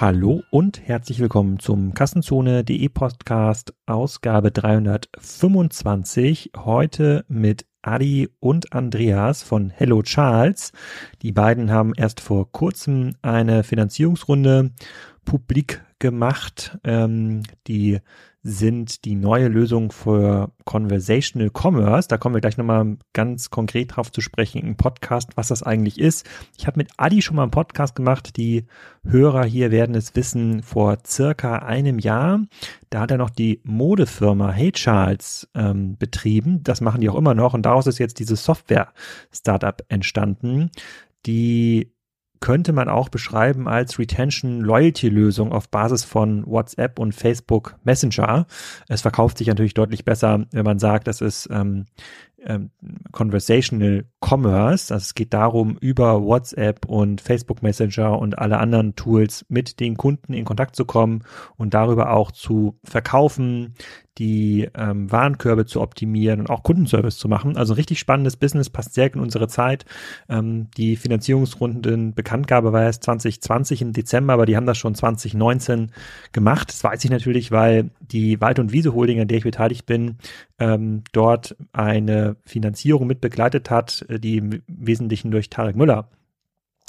Hallo und herzlich willkommen zum Kassenzone.de Podcast Ausgabe 325. Heute mit Adi und Andreas von Hello Charles. Die beiden haben erst vor kurzem eine Finanzierungsrunde publik gemacht. Ähm, die sind die neue Lösung für Conversational Commerce. Da kommen wir gleich nochmal ganz konkret drauf zu sprechen im Podcast, was das eigentlich ist. Ich habe mit Adi schon mal einen Podcast gemacht. Die Hörer hier werden es wissen, vor circa einem Jahr. Da hat er noch die Modefirma Hey Charles ähm, betrieben. Das machen die auch immer noch. Und daraus ist jetzt dieses Software-Startup entstanden, die könnte man auch beschreiben als Retention Loyalty Lösung auf Basis von WhatsApp und Facebook Messenger. Es verkauft sich natürlich deutlich besser, wenn man sagt, das ist ähm, ähm, Conversational Commerce. Also es geht darum, über WhatsApp und Facebook Messenger und alle anderen Tools mit den Kunden in Kontakt zu kommen und darüber auch zu verkaufen, die ähm, Warenkörbe zu optimieren und auch Kundenservice zu machen. Also richtig spannendes Business, passt sehr in unsere Zeit. Ähm, die Finanzierungsrunden Bekanntgabe war erst 2020 im Dezember, aber die haben das schon 2019 gemacht. Das weiß ich natürlich, weil die Wald- und Wiese Holding, an der ich beteiligt bin, ähm, dort eine Finanzierung mit begleitet hat, die im Wesentlichen durch Tarek Müller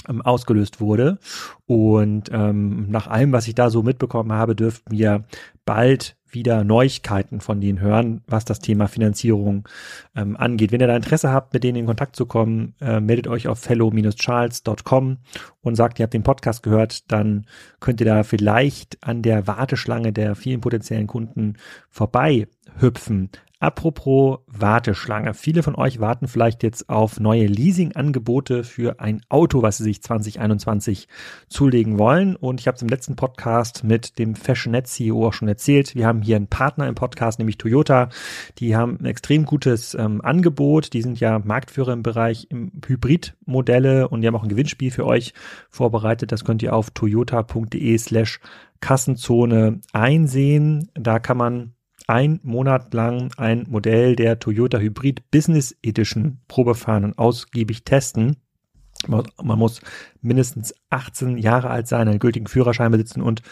ähm, ausgelöst wurde. Und ähm, nach allem, was ich da so mitbekommen habe, dürften wir bald wieder Neuigkeiten von denen hören, was das Thema Finanzierung ähm, angeht. Wenn ihr da Interesse habt, mit denen in Kontakt zu kommen, äh, meldet euch auf fellow-charles.com und sagt, ihr habt den Podcast gehört, dann könnt ihr da vielleicht an der Warteschlange der vielen potenziellen Kunden vorbei hüpfen. Apropos Warteschlange. Viele von euch warten vielleicht jetzt auf neue Leasing-Angebote für ein Auto, was sie sich 2021 zulegen wollen. Und ich habe es im letzten Podcast mit dem Fashionet-CEO auch schon erzählt. Wir haben hier einen Partner im Podcast, nämlich Toyota. Die haben ein extrem gutes ähm, Angebot. Die sind ja Marktführer im Bereich Hybridmodelle und die haben auch ein Gewinnspiel für euch vorbereitet. Das könnt ihr auf toyota.de slash Kassenzone einsehen. Da kann man ein Monat lang ein Modell der Toyota Hybrid Business Edition Probefahren und ausgiebig testen. Man muss mindestens 18 Jahre alt sein, einen gültigen Führerschein besitzen und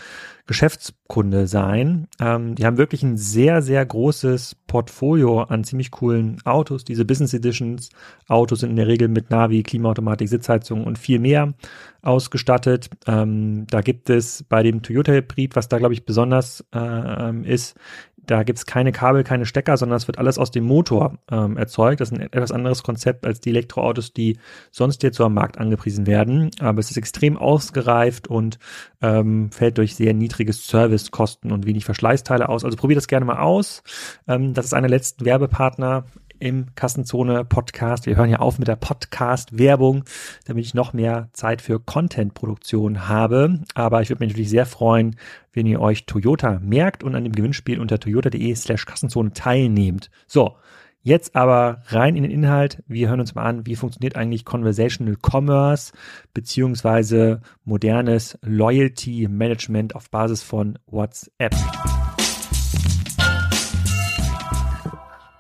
Geschäftskunde sein. Ähm, die haben wirklich ein sehr, sehr großes Portfolio an ziemlich coolen Autos. Diese Business Editions Autos sind in der Regel mit Navi, Klimaautomatik, Sitzheizung und viel mehr ausgestattet. Ähm, da gibt es bei dem Toyota Hybrid, was da glaube ich besonders äh, ähm, ist, da gibt's keine Kabel, keine Stecker, sondern es wird alles aus dem Motor ähm, erzeugt. Das ist ein etwas anderes Konzept als die Elektroautos, die sonst jetzt so am Markt angepriesen werden. Aber es ist extrem ausgereift und ähm, fällt durch sehr niedrige Servicekosten und wenig Verschleißteile aus. Also probiert das gerne mal aus. Ähm, das ist einer der letzten Werbepartner im Kassenzone Podcast. Wir hören ja auf mit der Podcast Werbung, damit ich noch mehr Zeit für Content Produktion habe. Aber ich würde mich natürlich sehr freuen, wenn ihr euch Toyota merkt und an dem Gewinnspiel unter toyota.de slash Kassenzone teilnehmt. So. Jetzt aber rein in den Inhalt. Wir hören uns mal an, wie funktioniert eigentlich Conversational Commerce beziehungsweise modernes Loyalty Management auf Basis von WhatsApp.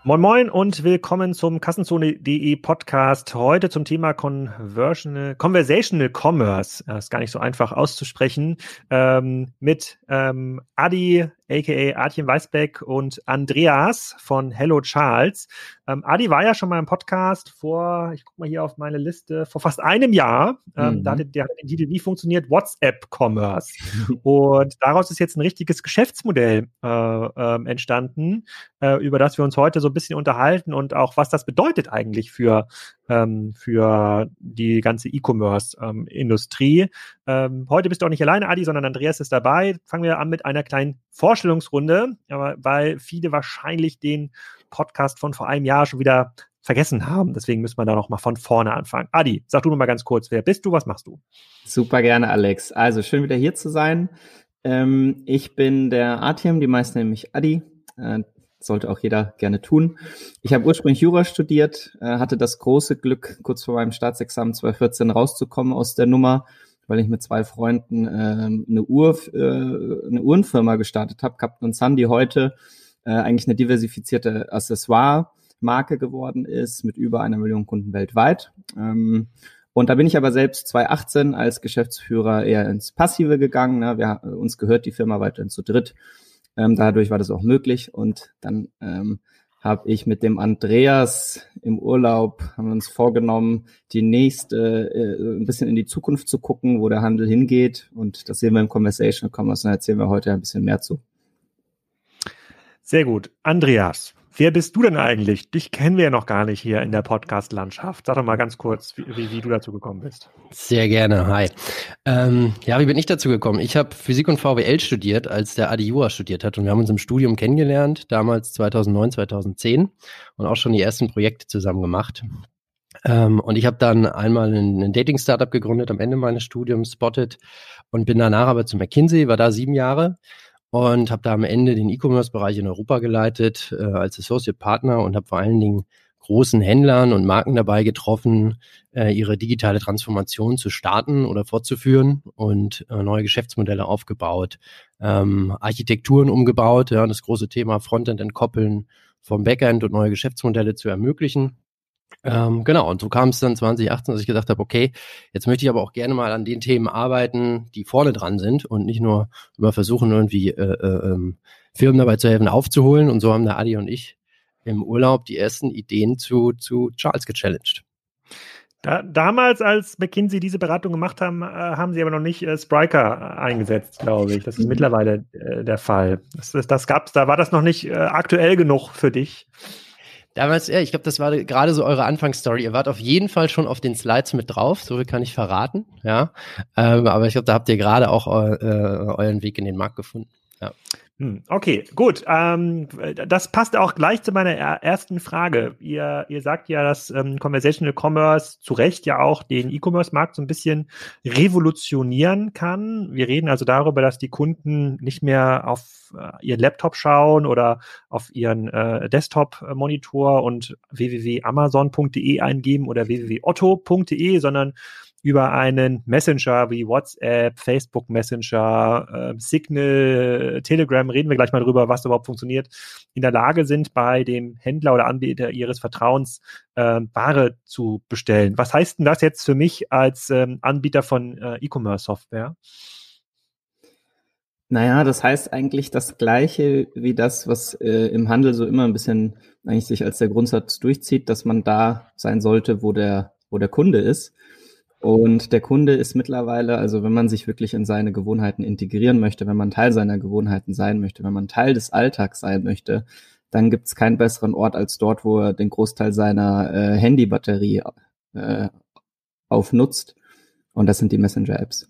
Moin Moin und willkommen zum Kassenzone.de Podcast. Heute zum Thema Conversational, Conversational Commerce. Das ist gar nicht so einfach auszusprechen. Ähm, mit ähm, Adi, aka Artjen Weisbeck und Andreas von Hello Charles. Ähm, Adi war ja schon mal im Podcast vor, ich gucke mal hier auf meine Liste, vor fast einem Jahr. Ähm, mhm. Da hatte der den Titel Wie funktioniert WhatsApp Commerce? und daraus ist jetzt ein richtiges Geschäftsmodell äh, äh, entstanden, äh, über das wir uns heute so ein bisschen unterhalten und auch was das bedeutet eigentlich für ähm, für die ganze E-Commerce-Industrie. Ähm, heute bist du auch nicht alleine, Adi, sondern Andreas ist dabei. Fangen wir an mit einer kleinen Vorstellungsrunde, weil viele wahrscheinlich den Podcast von vor einem Jahr schon wieder vergessen haben. Deswegen müssen wir da noch mal von vorne anfangen. Adi, sag du noch mal ganz kurz, wer bist du, was machst du? Super gerne, Alex. Also schön wieder hier zu sein. Ähm, ich bin der Artem, die meisten nennen mich Adi. Äh, sollte auch jeder gerne tun. Ich habe ursprünglich Jura studiert, äh, hatte das große Glück, kurz vor meinem Staatsexamen 2014 rauszukommen aus der Nummer, weil ich mit zwei Freunden äh, eine, Uhr, äh, eine Uhrenfirma gestartet habe, Captain Sun, die heute äh, eigentlich eine diversifizierte Accessoire-Marke geworden ist mit über einer Million Kunden weltweit. Ähm, Und da bin ich aber selbst 2018 als Geschäftsführer eher ins Passive gegangen. Ne? Wir, uns gehört die Firma weiterhin zu dritt. Ähm, dadurch war das auch möglich. Und dann ähm, habe ich mit dem Andreas im Urlaub, haben wir uns vorgenommen, die nächste, äh, ein bisschen in die Zukunft zu gucken, wo der Handel hingeht. Und das sehen wir im Conversational Commerce und erzählen wir heute ein bisschen mehr zu. Sehr gut. Andreas, wer bist du denn eigentlich? Dich kennen wir ja noch gar nicht hier in der Podcast-Landschaft. Sag doch mal ganz kurz, wie, wie, du dazu gekommen bist. Sehr gerne. Hi. Ähm, ja, wie bin ich dazu gekommen? Ich habe Physik und VWL studiert, als der Adi Jura studiert hat. Und wir haben uns im Studium kennengelernt, damals 2009, 2010 und auch schon die ersten Projekte zusammen gemacht. Ähm, und ich habe dann einmal ein, ein Dating-Startup gegründet am Ende meines Studiums, Spotted, und bin danach aber zu McKinsey, war da sieben Jahre und habe da am Ende den E-Commerce-Bereich in Europa geleitet äh, als Associate Partner und habe vor allen Dingen großen Händlern und Marken dabei getroffen, äh, ihre digitale Transformation zu starten oder fortzuführen und äh, neue Geschäftsmodelle aufgebaut, ähm, Architekturen umgebaut, ja, das große Thema Frontend entkoppeln vom Backend und neue Geschäftsmodelle zu ermöglichen. Ähm, genau, und so kam es dann 2018, dass ich gesagt habe, okay, jetzt möchte ich aber auch gerne mal an den Themen arbeiten, die vorne dran sind und nicht nur immer versuchen, irgendwie äh, äh, ähm, Firmen dabei zu helfen, aufzuholen. Und so haben der Adi und ich im Urlaub die ersten Ideen zu, zu Charles gechallenged. Da, damals, als McKinsey diese Beratung gemacht haben, äh, haben sie aber noch nicht äh, Spriker eingesetzt, glaube ich. Das ist mittlerweile äh, der Fall. Das, das, das gab's, da war das noch nicht äh, aktuell genug für dich. Damals, ja, ich glaube, das war gerade so eure Anfangsstory. Ihr wart auf jeden Fall schon auf den Slides mit drauf, so viel kann ich verraten, ja. Ähm, aber ich glaube, da habt ihr gerade auch eu äh, euren Weg in den Markt gefunden. Ja. Hm, okay, gut. Ähm, das passt auch gleich zu meiner ersten Frage. Ihr, ihr sagt ja, dass ähm, Conversational Commerce zu Recht ja auch den E-Commerce-Markt so ein bisschen revolutionieren kann. Wir reden also darüber, dass die Kunden nicht mehr auf äh, ihren Laptop schauen oder auf ihren äh, Desktop-Monitor und www.amazon.de eingeben oder www.otto.de, sondern über einen Messenger wie WhatsApp, Facebook Messenger, äh, Signal, Telegram, reden wir gleich mal drüber, was überhaupt funktioniert, in der Lage sind, bei dem Händler oder Anbieter ihres Vertrauens äh, Ware zu bestellen. Was heißt denn das jetzt für mich als ähm, Anbieter von äh, E-Commerce-Software? Naja, das heißt eigentlich das Gleiche wie das, was äh, im Handel so immer ein bisschen eigentlich sich als der Grundsatz durchzieht, dass man da sein sollte, wo der, wo der Kunde ist. Und der Kunde ist mittlerweile, also wenn man sich wirklich in seine Gewohnheiten integrieren möchte, wenn man Teil seiner Gewohnheiten sein möchte, wenn man Teil des Alltags sein möchte, dann gibt es keinen besseren Ort als dort, wo er den Großteil seiner äh, Handybatterie äh, aufnutzt. Und das sind die Messenger-Apps.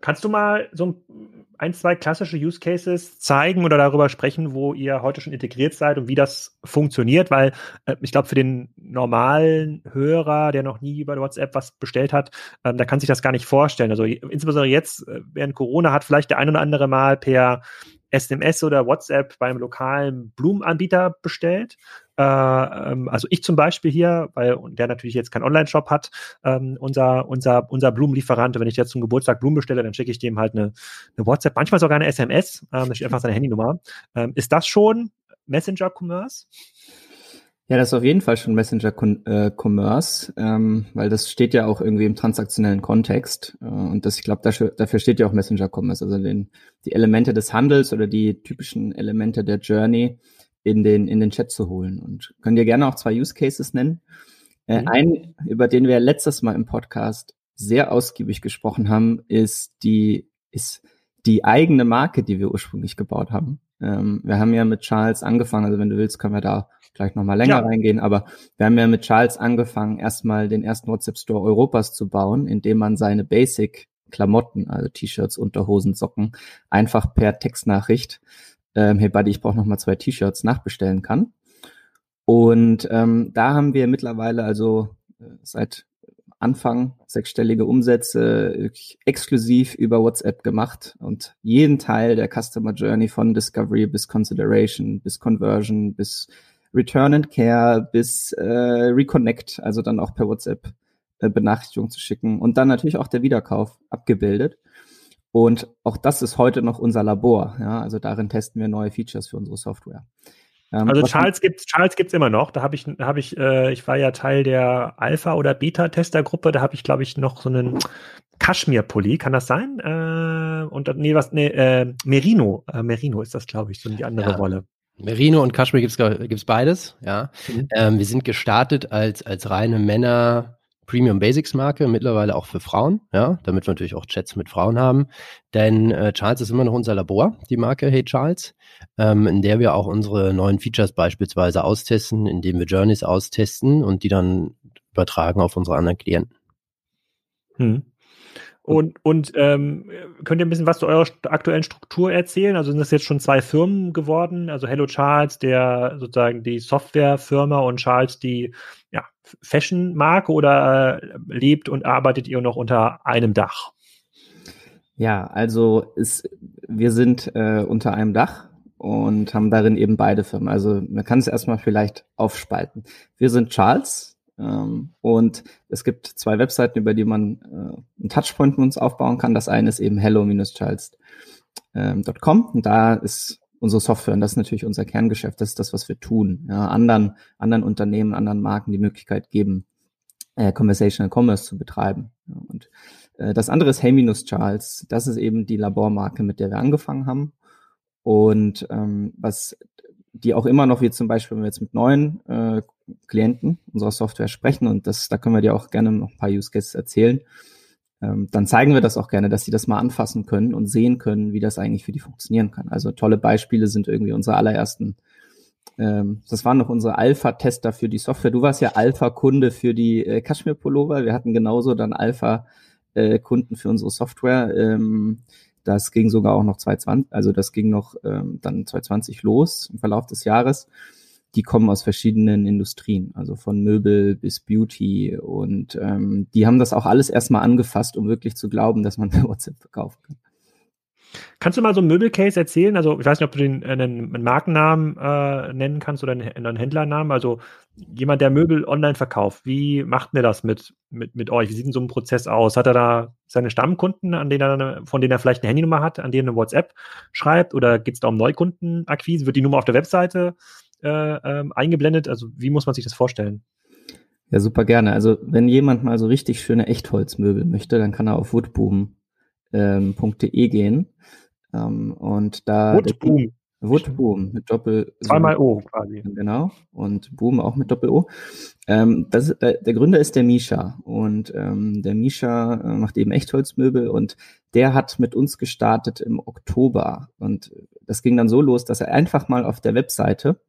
Kannst du mal so ein, zwei klassische Use Cases zeigen oder darüber sprechen, wo ihr heute schon integriert seid und wie das funktioniert? Weil äh, ich glaube, für den normalen Hörer, der noch nie über WhatsApp was bestellt hat, ähm, da kann sich das gar nicht vorstellen. Also insbesondere jetzt äh, während Corona hat vielleicht der ein oder andere mal per SMS oder WhatsApp beim lokalen Blumenanbieter bestellt. Äh, ähm, also ich zum Beispiel hier, weil der natürlich jetzt keinen Online-Shop hat, ähm, unser, unser, unser Blumenlieferant, wenn ich jetzt zum Geburtstag Blumen bestelle, dann schicke ich dem halt eine, eine WhatsApp, manchmal sogar eine SMS, ähm, da steht einfach seine Handynummer. Ähm, ist das schon Messenger-Commerce? Ja, das ist auf jeden Fall schon Messenger äh, Commerce, ähm, weil das steht ja auch irgendwie im transaktionellen Kontext. Äh, und das, ich glaube, dafür, steht ja auch Messenger Commerce, also den, die Elemente des Handels oder die typischen Elemente der Journey in den, in den Chat zu holen. Und können dir gerne auch zwei Use Cases nennen. Äh, mhm. Ein, über den wir letztes Mal im Podcast sehr ausgiebig gesprochen haben, ist die, ist die eigene Marke, die wir ursprünglich gebaut haben. Ähm, wir haben ja mit Charles angefangen, also wenn du willst, können wir da gleich nochmal länger ja. reingehen, aber wir haben ja mit Charles angefangen, erstmal den ersten WhatsApp Store Europas zu bauen, indem man seine Basic Klamotten, also T-Shirts, Unterhosen, Socken, einfach per Textnachricht, ähm, hey Buddy, ich brauche nochmal zwei T-Shirts, nachbestellen kann. Und ähm, da haben wir mittlerweile also äh, seit Anfang sechsstellige Umsätze exklusiv über WhatsApp gemacht und jeden Teil der Customer Journey von Discovery bis Consideration, bis Conversion, bis Return and Care, bis äh, Reconnect, also dann auch per WhatsApp äh, Benachrichtigung zu schicken und dann natürlich auch der Wiederkauf abgebildet. Und auch das ist heute noch unser Labor. Ja, also darin testen wir neue Features für unsere Software. Ähm, also Charles gibt Charles gibt's immer noch. Da habe ich habe ich äh, ich war ja Teil der Alpha oder Beta Testergruppe. Da habe ich glaube ich noch so einen Kaschmir-Pulli. Kann das sein? Äh, und nee was nee äh, Merino äh, Merino ist das glaube ich so die andere ja. Rolle. Merino und Kaschmir gibt's gibt's beides. Ja, mhm. ähm, wir sind gestartet als als reine Männer Premium Basics Marke, mittlerweile auch für Frauen, ja, damit wir natürlich auch Chats mit Frauen haben. Denn äh, Charles ist immer noch unser Labor, die Marke Hey Charles, ähm, in der wir auch unsere neuen Features beispielsweise austesten, indem wir Journeys austesten und die dann übertragen auf unsere anderen Klienten. Hm. Und, und ähm, könnt ihr ein bisschen was zu eurer aktuellen Struktur erzählen? Also sind das jetzt schon zwei Firmen geworden? Also Hello Charles, der sozusagen die Softwarefirma und Charles die ja, Fashion-Marke oder äh, lebt und arbeitet ihr noch unter einem Dach? Ja, also es, wir sind äh, unter einem Dach und haben darin eben beide Firmen. Also man kann es erstmal vielleicht aufspalten. Wir sind Charles, ähm, und es gibt zwei Webseiten, über die man äh, einen Touchpoint mit uns aufbauen kann. Das eine ist eben hello-childs.com und da ist unsere Software und das ist natürlich unser Kerngeschäft. Das ist das, was wir tun. Ja, anderen, anderen Unternehmen, anderen Marken die Möglichkeit geben, äh, Conversational Commerce zu betreiben. Ja, und äh, das andere ist Hey-Charles. Das ist eben die Labormarke, mit der wir angefangen haben. Und ähm, was die auch immer noch, wie zum Beispiel, wenn wir jetzt mit neuen äh, Klienten unserer Software sprechen und das, da können wir dir auch gerne noch ein paar Use Cases erzählen, ähm, dann zeigen wir das auch gerne, dass sie das mal anfassen können und sehen können, wie das eigentlich für die funktionieren kann. Also tolle Beispiele sind irgendwie unsere allerersten ähm, das waren noch unsere Alpha-Tester für die Software. Du warst ja Alpha-Kunde für die äh, Kashmir-Pullover. Wir hatten genauso dann Alpha-Kunden für unsere Software. Ähm, das ging sogar auch noch 2020, also das ging noch ähm, dann 2020 los im Verlauf des Jahres. Die kommen aus verschiedenen Industrien, also von Möbel bis Beauty und ähm, die haben das auch alles erstmal angefasst, um wirklich zu glauben, dass man per WhatsApp verkaufen kann. Kannst du mal so ein Möbelcase erzählen? Also ich weiß nicht, ob du den äh, einen, einen Markennamen äh, nennen kannst oder einen, einen, Händlernamen. Also jemand, der Möbel online verkauft, wie macht mir das mit, mit, mit euch? Wie sieht denn so ein Prozess aus? Hat er da seine Stammkunden, an denen er, von denen er vielleicht eine Handynummer hat, an denen er eine WhatsApp schreibt? Oder geht es da um Neukundenakquise? Wird die Nummer auf der Webseite ähm, eingeblendet? Also wie muss man sich das vorstellen? Ja, super gerne. Also wenn jemand mal so richtig schöne Echtholzmöbel möchte, dann kann er auf woodboom.de ähm, gehen. Ähm, und da Woodboom. Woodboom mit Doppel. Zweimal O quasi. Genau. Und Boom auch mit Doppel O. Ähm, das, der, der Gründer ist der Misha. Und ähm, der Misha äh, macht eben Echtholzmöbel und der hat mit uns gestartet im Oktober. Und das ging dann so los, dass er einfach mal auf der Webseite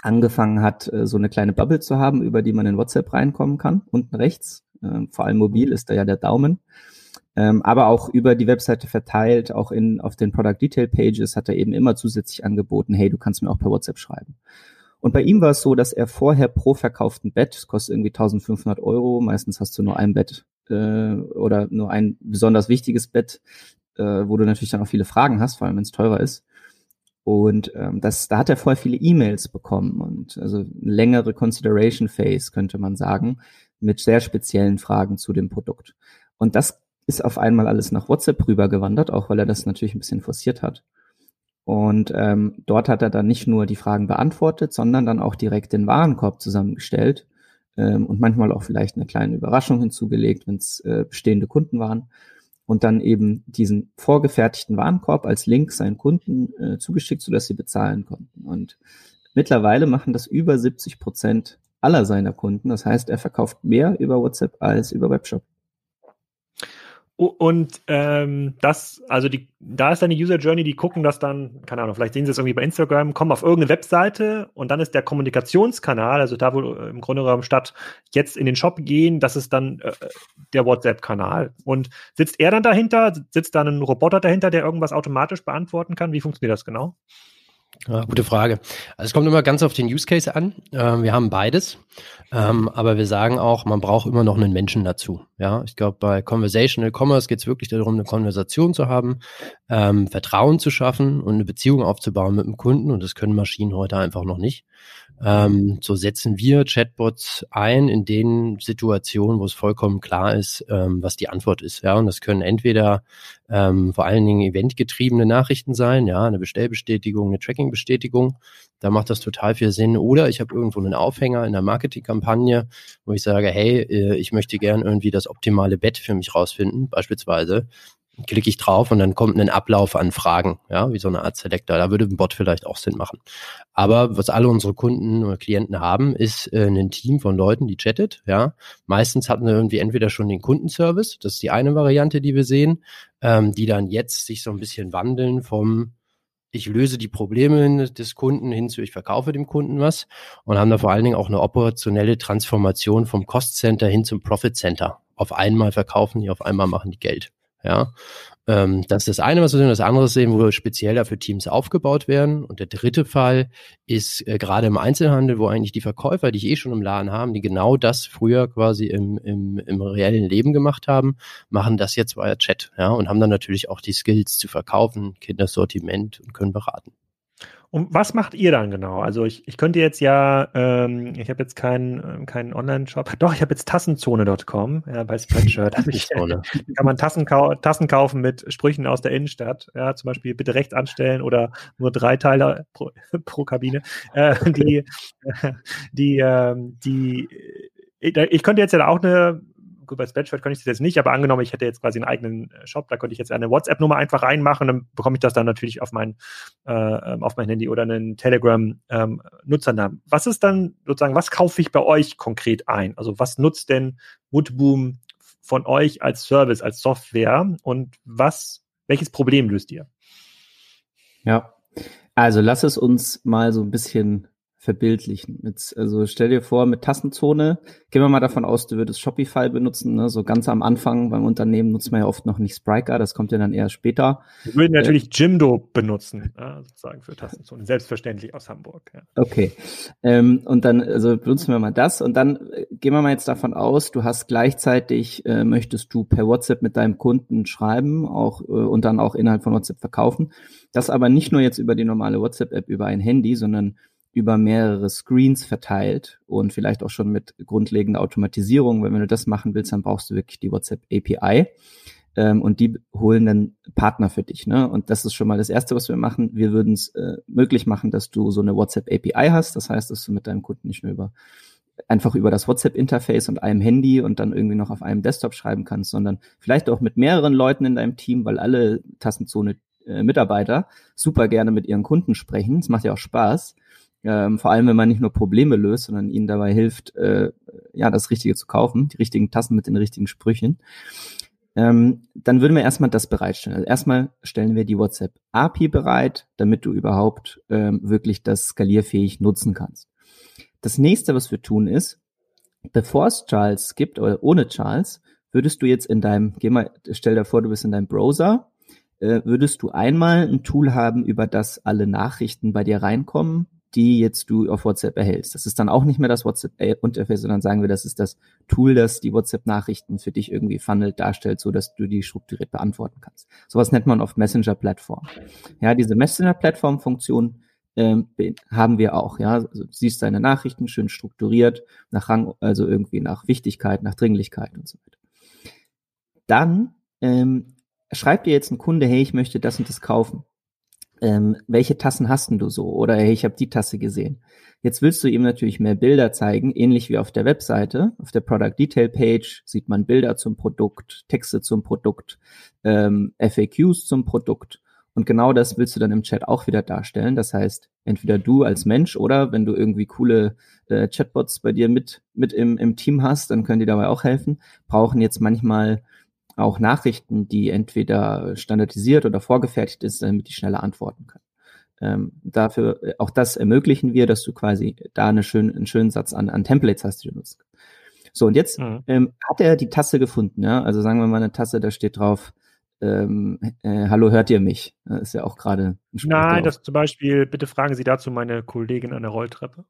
angefangen hat, äh, so eine kleine Bubble zu haben, über die man in WhatsApp reinkommen kann. Unten rechts. Äh, vor allem mobil ist da ja der Daumen ähm, aber auch über die Webseite verteilt, auch in, auf den Product Detail Pages hat er eben immer zusätzlich angeboten, hey, du kannst mir auch per WhatsApp schreiben. Und bei ihm war es so, dass er vorher pro verkauften Bett, das kostet irgendwie 1500 Euro, meistens hast du nur ein Bett äh, oder nur ein besonders wichtiges Bett, äh, wo du natürlich dann auch viele Fragen hast, vor allem wenn es teurer ist. Und ähm, das, da hat er vorher viele E-Mails bekommen und also längere Consideration Phase, könnte man sagen, mit sehr speziellen Fragen zu dem Produkt. Und das ist auf einmal alles nach WhatsApp rübergewandert, auch weil er das natürlich ein bisschen forciert hat. Und ähm, dort hat er dann nicht nur die Fragen beantwortet, sondern dann auch direkt den Warenkorb zusammengestellt ähm, und manchmal auch vielleicht eine kleine Überraschung hinzugelegt, wenn es äh, bestehende Kunden waren. Und dann eben diesen vorgefertigten Warenkorb als Link seinen Kunden äh, zugeschickt, sodass sie bezahlen konnten. Und mittlerweile machen das über 70 Prozent aller seiner Kunden. Das heißt, er verkauft mehr über WhatsApp als über Webshop. Und ähm, das, also die, da ist dann die User Journey, die gucken das dann, keine Ahnung, vielleicht sehen sie es irgendwie bei Instagram, kommen auf irgendeine Webseite und dann ist der Kommunikationskanal, also da, wo im Grunde genommen statt jetzt in den Shop gehen, das ist dann äh, der WhatsApp-Kanal. Und sitzt er dann dahinter? Sitzt da ein Roboter dahinter, der irgendwas automatisch beantworten kann? Wie funktioniert das genau? Ja, gute Frage. Also es kommt immer ganz auf den Use Case an. Ähm, wir haben beides, ähm, aber wir sagen auch, man braucht immer noch einen Menschen dazu. Ja, ich glaube, bei Conversational Commerce geht es wirklich darum, eine Konversation zu haben, ähm, Vertrauen zu schaffen und eine Beziehung aufzubauen mit dem Kunden. Und das können Maschinen heute einfach noch nicht. Ähm, so setzen wir Chatbots ein in den Situationen, wo es vollkommen klar ist, ähm, was die Antwort ist. Ja, und das können entweder ähm, vor allen Dingen eventgetriebene Nachrichten sein, ja, eine Bestellbestätigung, eine Tracking-Bestätigung. Da macht das total viel Sinn. Oder ich habe irgendwo einen Aufhänger in der Marketingkampagne, wo ich sage, hey, äh, ich möchte gern irgendwie das optimale Bett für mich rausfinden, beispielsweise klicke ich drauf und dann kommt ein Ablauf an Fragen, ja, wie so eine Art Selector. Da würde ein Bot vielleicht auch Sinn machen. Aber was alle unsere Kunden oder Klienten haben, ist äh, ein Team von Leuten, die chattet, ja. Meistens hatten wir irgendwie entweder schon den Kundenservice, das ist die eine Variante, die wir sehen, ähm, die dann jetzt sich so ein bisschen wandeln vom ich löse die Probleme des Kunden hin zu, ich verkaufe dem Kunden was und haben da vor allen Dingen auch eine operationelle Transformation vom Cost Center hin zum Profit Center. Auf einmal verkaufen die, auf einmal machen die Geld. Ja, ähm, das ist das eine, was wir sehen. Das andere sehen, wo speziell dafür Teams aufgebaut werden. Und der dritte Fall ist äh, gerade im Einzelhandel, wo eigentlich die Verkäufer, die ich eh schon im Laden haben, die genau das früher quasi im, im, im reellen Leben gemacht haben, machen das jetzt via Chat. Ja, und haben dann natürlich auch die Skills zu verkaufen, Kindersortiment und können beraten. Und was macht ihr dann genau? Also ich, ich könnte jetzt ja, ähm, ich habe jetzt keinen keinen Online-Shop. Doch, ich habe jetzt Tassenzone.com ja, bei Spreadshirt. Ich, kann man Tassen, kau Tassen kaufen mit Sprüchen aus der Innenstadt. Ja, zum Beispiel bitte rechts anstellen oder nur drei Teile pro, pro Kabine. Äh, die, die, äh, die, ich könnte jetzt ja auch eine gut, bei Spreadshirt könnte ich das jetzt nicht, aber angenommen, ich hätte jetzt quasi einen eigenen äh, Shop, da könnte ich jetzt eine WhatsApp-Nummer einfach reinmachen, dann bekomme ich das dann natürlich auf mein, äh, ähm, auf mein Handy oder einen Telegram-Nutzernamen. Ähm, was ist dann sozusagen, was kaufe ich bei euch konkret ein? Also was nutzt denn Woodboom von euch als Service, als Software und was, welches Problem löst ihr? Ja, also lass es uns mal so ein bisschen verbildlichen. Mit, also stell dir vor, mit Tassenzone, gehen wir mal davon aus, du würdest Shopify benutzen, ne? so ganz am Anfang beim Unternehmen nutzt man ja oft noch nicht Spryker, das kommt ja dann eher später. Wir würden natürlich äh, Jimdo benutzen, ja, sozusagen für Tassenzone, selbstverständlich aus Hamburg. Ja. Okay, ähm, und dann, also benutzen wir mal das und dann äh, gehen wir mal jetzt davon aus, du hast gleichzeitig, äh, möchtest du per WhatsApp mit deinem Kunden schreiben auch äh, und dann auch innerhalb von WhatsApp verkaufen. Das aber nicht nur jetzt über die normale WhatsApp-App, über ein Handy, sondern über mehrere Screens verteilt und vielleicht auch schon mit grundlegender Automatisierung. Weil wenn du das machen willst, dann brauchst du wirklich die WhatsApp API. Ähm, und die holen dann Partner für dich. Ne? Und das ist schon mal das Erste, was wir machen. Wir würden es äh, möglich machen, dass du so eine WhatsApp API hast. Das heißt, dass du mit deinem Kunden nicht nur über einfach über das WhatsApp-Interface und einem Handy und dann irgendwie noch auf einem Desktop schreiben kannst, sondern vielleicht auch mit mehreren Leuten in deinem Team, weil alle Tassenzone äh, super gerne mit ihren Kunden sprechen. Es macht ja auch Spaß. Ähm, vor allem, wenn man nicht nur Probleme löst, sondern ihnen dabei hilft, äh, ja, das Richtige zu kaufen, die richtigen Tassen mit den richtigen Sprüchen. Ähm, dann würden wir erstmal das bereitstellen. Also erstmal stellen wir die WhatsApp API bereit, damit du überhaupt ähm, wirklich das skalierfähig nutzen kannst. Das nächste, was wir tun, ist, bevor es Charles gibt oder ohne Charles, würdest du jetzt in deinem, geh mal, stell dir vor, du bist in deinem Browser, äh, würdest du einmal ein Tool haben, über das alle Nachrichten bei dir reinkommen, die jetzt du auf WhatsApp erhältst. Das ist dann auch nicht mehr das WhatsApp-Interface, sondern sagen wir, das ist das Tool, das die WhatsApp-Nachrichten für dich irgendwie funnelt, darstellt, so dass du die strukturiert beantworten kannst. Sowas nennt man oft Messenger-Plattform. Ja, diese Messenger-Plattform-Funktion ähm, haben wir auch. Ja, also, du siehst deine Nachrichten schön strukturiert nach Rang, also irgendwie nach Wichtigkeit, nach Dringlichkeit und so weiter. Dann ähm, schreibt dir jetzt ein Kunde, hey, ich möchte das und das kaufen ähm, welche Tassen hast denn du so? Oder hey, ich habe die Tasse gesehen. Jetzt willst du ihm natürlich mehr Bilder zeigen, ähnlich wie auf der Webseite. Auf der Product Detail Page sieht man Bilder zum Produkt, Texte zum Produkt, ähm, FAQs zum Produkt. Und genau das willst du dann im Chat auch wieder darstellen. Das heißt, entweder du als Mensch oder wenn du irgendwie coole äh, Chatbots bei dir mit, mit im, im Team hast, dann können die dabei auch helfen, brauchen jetzt manchmal auch Nachrichten, die entweder standardisiert oder vorgefertigt ist, damit die schneller antworten können. Ähm, dafür, auch das ermöglichen wir, dass du quasi da eine schön, einen schönen Satz an, an Templates hast, die du nutzt. So, und jetzt mhm. ähm, hat er die Tasse gefunden, ja. Also sagen wir mal eine Tasse, da steht drauf, ähm, äh, hallo, hört ihr mich? Das ist ja auch gerade ein Spruch Nein, das zum Beispiel, bitte fragen Sie dazu meine Kollegin an der Rolltreppe.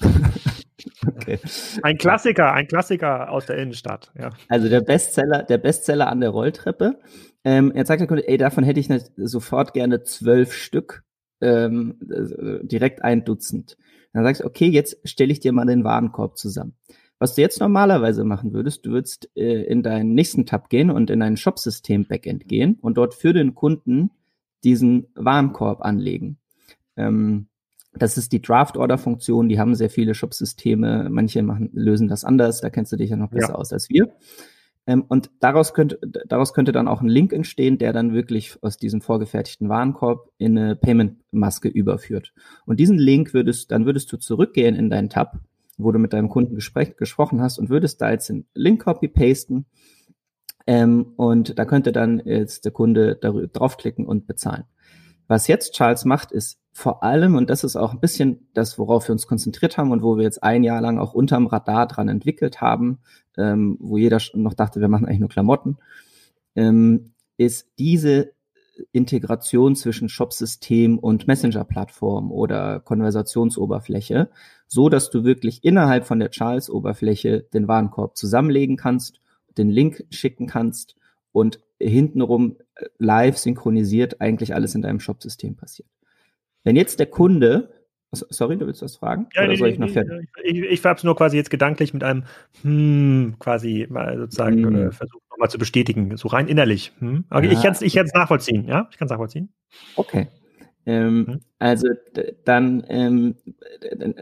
Okay. Ein Klassiker, ein Klassiker aus der Innenstadt. Ja. Also der Bestseller, der Bestseller an der Rolltreppe. Ähm, jetzt sagt der Kunde, ey, davon hätte ich sofort gerne zwölf Stück, ähm, direkt ein Dutzend. Dann sagst du, okay, jetzt stelle ich dir mal den Warenkorb zusammen. Was du jetzt normalerweise machen würdest, du würdest äh, in deinen nächsten Tab gehen und in ein Shopsystem-Backend gehen und dort für den Kunden diesen Warenkorb anlegen. Ähm, das ist die Draft-Order-Funktion, die haben sehr viele Shop-Systeme, manche machen, lösen das anders, da kennst du dich ja noch besser ja. aus als wir. Ähm, und daraus könnte, daraus könnte dann auch ein Link entstehen, der dann wirklich aus diesem vorgefertigten Warenkorb in eine Payment-Maske überführt. Und diesen Link würdest, dann würdest du zurückgehen in deinen Tab, wo du mit deinem Kunden gespräch, gesprochen hast und würdest da jetzt den Link copy-pasten. Ähm, und da könnte dann jetzt der Kunde draufklicken und bezahlen. Was jetzt Charles macht, ist vor allem, und das ist auch ein bisschen das, worauf wir uns konzentriert haben und wo wir jetzt ein Jahr lang auch unterm Radar dran entwickelt haben, ähm, wo jeder noch dachte, wir machen eigentlich nur Klamotten, ähm, ist diese Integration zwischen Shopsystem und Messenger-Plattform oder Konversationsoberfläche, so dass du wirklich innerhalb von der Charles-Oberfläche den Warenkorb zusammenlegen kannst, den Link schicken kannst und hintenrum live synchronisiert eigentlich alles in deinem Shopsystem passiert. Wenn jetzt der Kunde, sorry, du willst was fragen? Ja, Oder soll ich noch fertig? Ich, ich, ich habe es nur quasi jetzt gedanklich mit einem hm quasi mal sozusagen hm. äh, versucht nochmal zu bestätigen, so rein innerlich. Hm? Okay, ja. ich kann es ich nachvollziehen, ja? Ich kann es nachvollziehen. Okay. Ähm, hm. Also dann, ähm,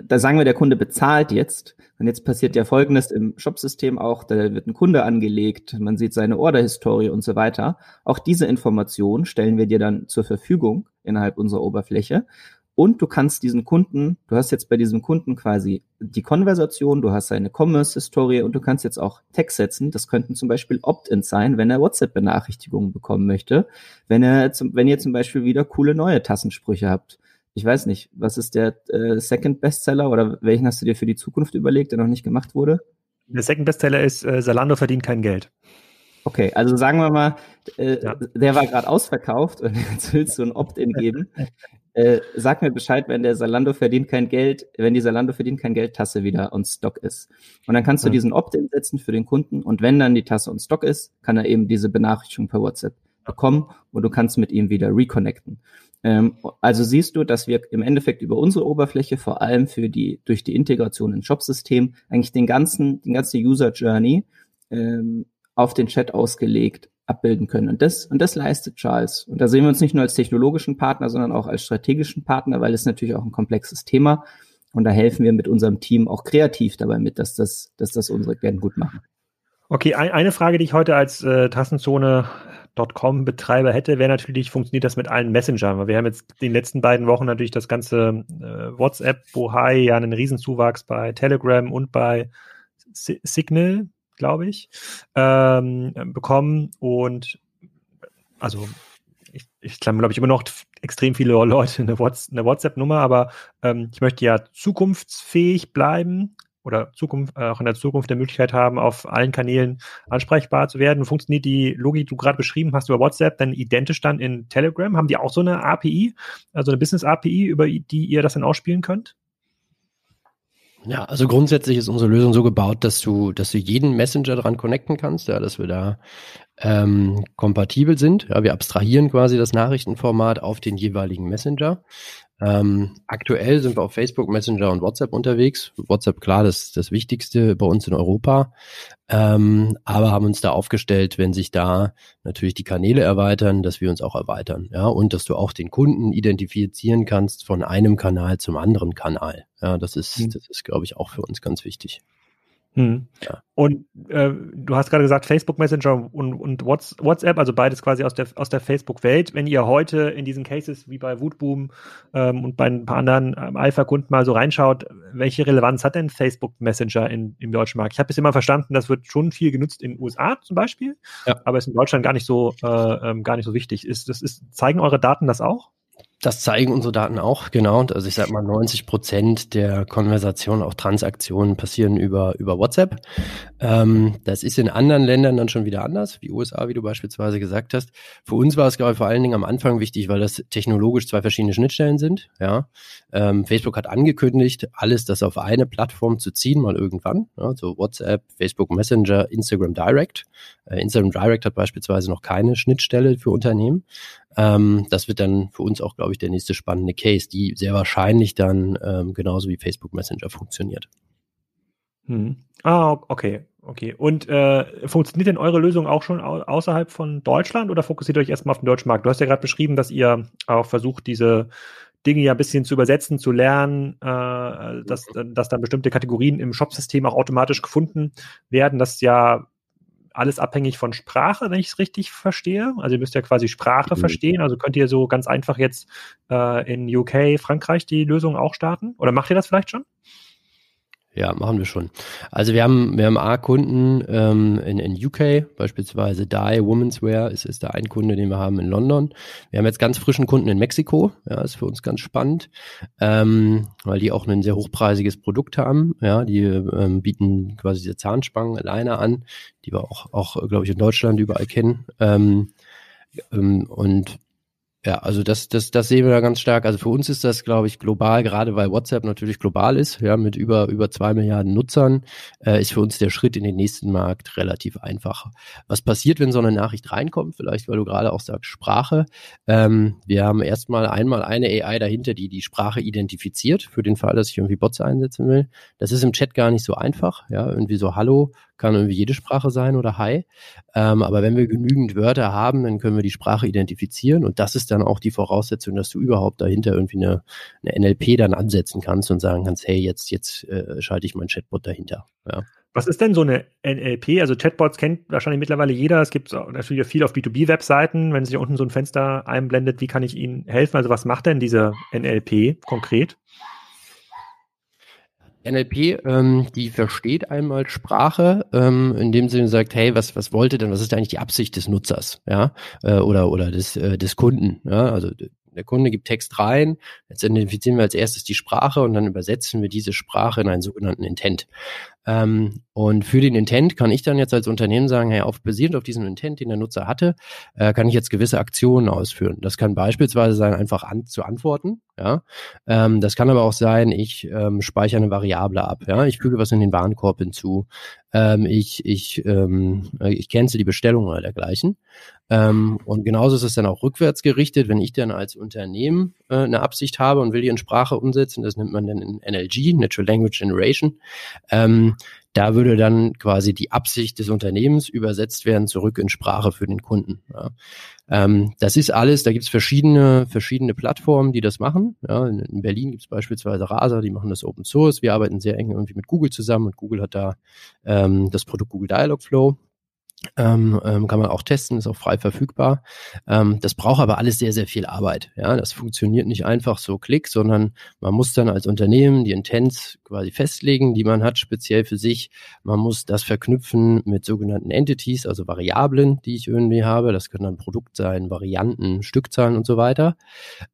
da sagen wir, der Kunde bezahlt jetzt. Und jetzt passiert ja Folgendes im Shopsystem auch, da wird ein Kunde angelegt, man sieht seine Orderhistorie und so weiter. Auch diese Informationen stellen wir dir dann zur Verfügung innerhalb unserer Oberfläche. Und du kannst diesen Kunden, du hast jetzt bei diesem Kunden quasi die Konversation, du hast seine Commerce-Historie und du kannst jetzt auch Text setzen. Das könnten zum Beispiel Opt-ins sein, wenn er WhatsApp-Benachrichtigungen bekommen möchte. Wenn er zum, wenn ihr zum Beispiel wieder coole neue Tassensprüche habt. Ich weiß nicht, was ist der äh, Second Bestseller oder welchen hast du dir für die Zukunft überlegt, der noch nicht gemacht wurde? Der Second Bestseller ist äh, Salando verdient kein Geld. Okay, also sagen wir mal, äh, ja. der war gerade ausverkauft und jetzt willst du ein Opt-in geben. Äh, sag mir Bescheid, wenn der Salando verdient kein Geld, wenn die Salando verdient kein Geld Tasse wieder on Stock ist. Und dann kannst du ja. diesen Opt-in setzen für den Kunden und wenn dann die Tasse on Stock ist, kann er eben diese Benachrichtigung per WhatsApp bekommen und du kannst mit ihm wieder reconnecten. Ähm, also siehst du, dass wir im Endeffekt über unsere Oberfläche vor allem für die durch die Integration ins Shopsystem eigentlich den ganzen den ganzen User Journey ähm, auf den Chat ausgelegt abbilden können. Und das, und das leistet Charles. Und da sehen wir uns nicht nur als technologischen Partner, sondern auch als strategischen Partner, weil es natürlich auch ein komplexes Thema. Und da helfen wir mit unserem Team auch kreativ dabei mit, dass das, dass das unsere Klienten gut machen. Okay, ein, eine Frage, die ich heute als äh, Tassenzone.com Betreiber hätte, wäre natürlich, funktioniert das mit allen Messengern? Wir haben jetzt in den letzten beiden Wochen natürlich das ganze äh, WhatsApp, Bohai, ja einen Riesenzuwachs bei Telegram und bei Signal, glaube ich, ähm, bekommen. Und also ich, ich glaube ich, immer noch extrem viele Leute eine, WhatsApp-Nummer, aber ähm, ich möchte ja zukunftsfähig bleiben oder Zukunft, äh, auch in der Zukunft der Möglichkeit haben, auf allen Kanälen ansprechbar zu werden. Funktioniert die Logik, die du gerade beschrieben hast, über WhatsApp dann identisch dann in Telegram? Haben die auch so eine API, also eine Business-API, über die ihr das dann ausspielen könnt? Ja, also grundsätzlich ist unsere Lösung so gebaut, dass du, dass du jeden Messenger dran connecten kannst, ja, dass wir da ähm, kompatibel sind. Ja, wir abstrahieren quasi das Nachrichtenformat auf den jeweiligen Messenger. Ähm, aktuell sind wir auf Facebook, Messenger und WhatsApp unterwegs. WhatsApp, klar, das das Wichtigste bei uns in Europa. Ähm, aber haben uns da aufgestellt, wenn sich da natürlich die Kanäle erweitern, dass wir uns auch erweitern. Ja, und dass du auch den Kunden identifizieren kannst von einem Kanal zum anderen Kanal. Ja, das ist, mhm. das ist, glaube ich, auch für uns ganz wichtig. Hm. Ja. Und äh, du hast gerade gesagt, Facebook Messenger und, und WhatsApp, also beides quasi aus der, aus der Facebook-Welt. Wenn ihr heute in diesen Cases wie bei Wootboom ähm, und bei ein paar anderen ähm, Alpha-Kunden mal so reinschaut, welche Relevanz hat denn Facebook Messenger in, im deutschen Markt? Ich habe bis immer verstanden, das wird schon viel genutzt in den USA zum Beispiel, ja. aber ist in Deutschland gar nicht so, äh, ähm, gar nicht so wichtig. Ist, das ist, zeigen eure Daten das auch? Das zeigen unsere Daten auch, genau. Also ich sag mal, 90 Prozent der Konversationen, auch Transaktionen passieren über, über WhatsApp. Ähm, das ist in anderen Ländern dann schon wieder anders, wie USA, wie du beispielsweise gesagt hast. Für uns war es, glaube ich, vor allen Dingen am Anfang wichtig, weil das technologisch zwei verschiedene Schnittstellen sind. Ja. Ähm, Facebook hat angekündigt, alles das auf eine Plattform zu ziehen, mal irgendwann. Ja, so WhatsApp, Facebook Messenger, Instagram Direct. Äh, Instagram Direct hat beispielsweise noch keine Schnittstelle für Unternehmen. Ähm, das wird dann für uns auch, glaube ich, der nächste spannende Case, die sehr wahrscheinlich dann ähm, genauso wie Facebook Messenger funktioniert. Hm. Ah, okay, okay. Und äh, funktioniert denn eure Lösung auch schon au außerhalb von Deutschland oder fokussiert euch erstmal auf den deutschen Markt? Du hast ja gerade beschrieben, dass ihr auch versucht, diese Dinge ja ein bisschen zu übersetzen, zu lernen, äh, dass, dass dann bestimmte Kategorien im Shop-System auch automatisch gefunden werden. Das ist ja alles abhängig von Sprache, wenn ich es richtig verstehe. Also ihr müsst ja quasi Sprache mhm. verstehen. Also könnt ihr so ganz einfach jetzt äh, in UK, Frankreich die Lösung auch starten? Oder macht ihr das vielleicht schon? Ja, machen wir schon. Also wir haben, wir haben A-Kunden ähm, in, in UK, beispielsweise Dye Women's Wear ist, ist der ein Kunde, den wir haben in London. Wir haben jetzt ganz frischen Kunden in Mexiko, ja, ist für uns ganz spannend, ähm, weil die auch ein sehr hochpreisiges Produkt haben. Ja, die ähm, bieten quasi diese Zahnspangen alleine an, die wir auch, auch glaube ich, in Deutschland überall kennen. Ähm, ähm, und ja, also das, das, das sehen wir da ganz stark. Also für uns ist das, glaube ich, global, gerade weil WhatsApp natürlich global ist, ja, mit über, über zwei Milliarden Nutzern, äh, ist für uns der Schritt in den nächsten Markt relativ einfach. Was passiert, wenn so eine Nachricht reinkommt? Vielleicht, weil du gerade auch sagst, Sprache. Ähm, wir haben erstmal einmal eine AI dahinter, die die Sprache identifiziert, für den Fall, dass ich irgendwie Bots einsetzen will. Das ist im Chat gar nicht so einfach, ja, irgendwie so Hallo, kann irgendwie jede Sprache sein oder Hi. Ähm, aber wenn wir genügend Wörter haben, dann können wir die Sprache identifizieren und das ist dann auch die Voraussetzung, dass du überhaupt dahinter irgendwie eine, eine NLP dann ansetzen kannst und sagen kannst, hey, jetzt, jetzt äh, schalte ich mein Chatbot dahinter. Ja. Was ist denn so eine NLP? Also Chatbots kennt wahrscheinlich mittlerweile jeder. Es gibt natürlich viel auf B2B-Webseiten. Wenn sich unten so ein Fenster einblendet, wie kann ich Ihnen helfen? Also was macht denn diese NLP konkret? NLP, ähm, die versteht einmal Sprache, ähm, in dem Sinne sagt, hey, was, was wollte denn, was ist eigentlich die Absicht des Nutzers, ja, äh, oder, oder des, äh, des Kunden, ja, also der Kunde gibt Text rein, jetzt identifizieren wir als erstes die Sprache und dann übersetzen wir diese Sprache in einen sogenannten Intent. Ähm, und für den Intent kann ich dann jetzt als Unternehmen sagen, hey, auf, basierend auf diesem Intent, den der Nutzer hatte, äh, kann ich jetzt gewisse Aktionen ausführen. Das kann beispielsweise sein, einfach an, zu antworten. Ja, ähm, das kann aber auch sein, ich ähm, speichere eine Variable ab. Ja, ich füge was in den Warenkorb hinzu. Ähm, ich ich ähm, ich cancel die Bestellung oder dergleichen. Ähm, und genauso ist es dann auch rückwärts gerichtet, wenn ich dann als Unternehmen äh, eine Absicht habe und will die in Sprache umsetzen. Das nennt man dann in NLG, Natural Language Generation. Ähm, da würde dann quasi die Absicht des Unternehmens übersetzt werden zurück in Sprache für den Kunden. Ja. Ähm, das ist alles, da gibt es verschiedene, verschiedene Plattformen, die das machen. Ja, in, in, Berlin gibt es beispielsweise Rasa, die machen das Open Source. Wir arbeiten sehr eng irgendwie mit Google zusammen und Google hat da ähm, das Produkt Google Dialogflow. Ähm, ähm, kann man auch testen, ist auch frei verfügbar. Ähm, das braucht aber alles sehr, sehr viel Arbeit. Ja, das funktioniert nicht einfach so klick, sondern man muss dann als Unternehmen die Intents quasi festlegen, die man hat, speziell für sich. Man muss das verknüpfen mit sogenannten Entities, also Variablen, die ich irgendwie habe. Das können dann Produkt sein, Varianten, Stückzahlen und so weiter.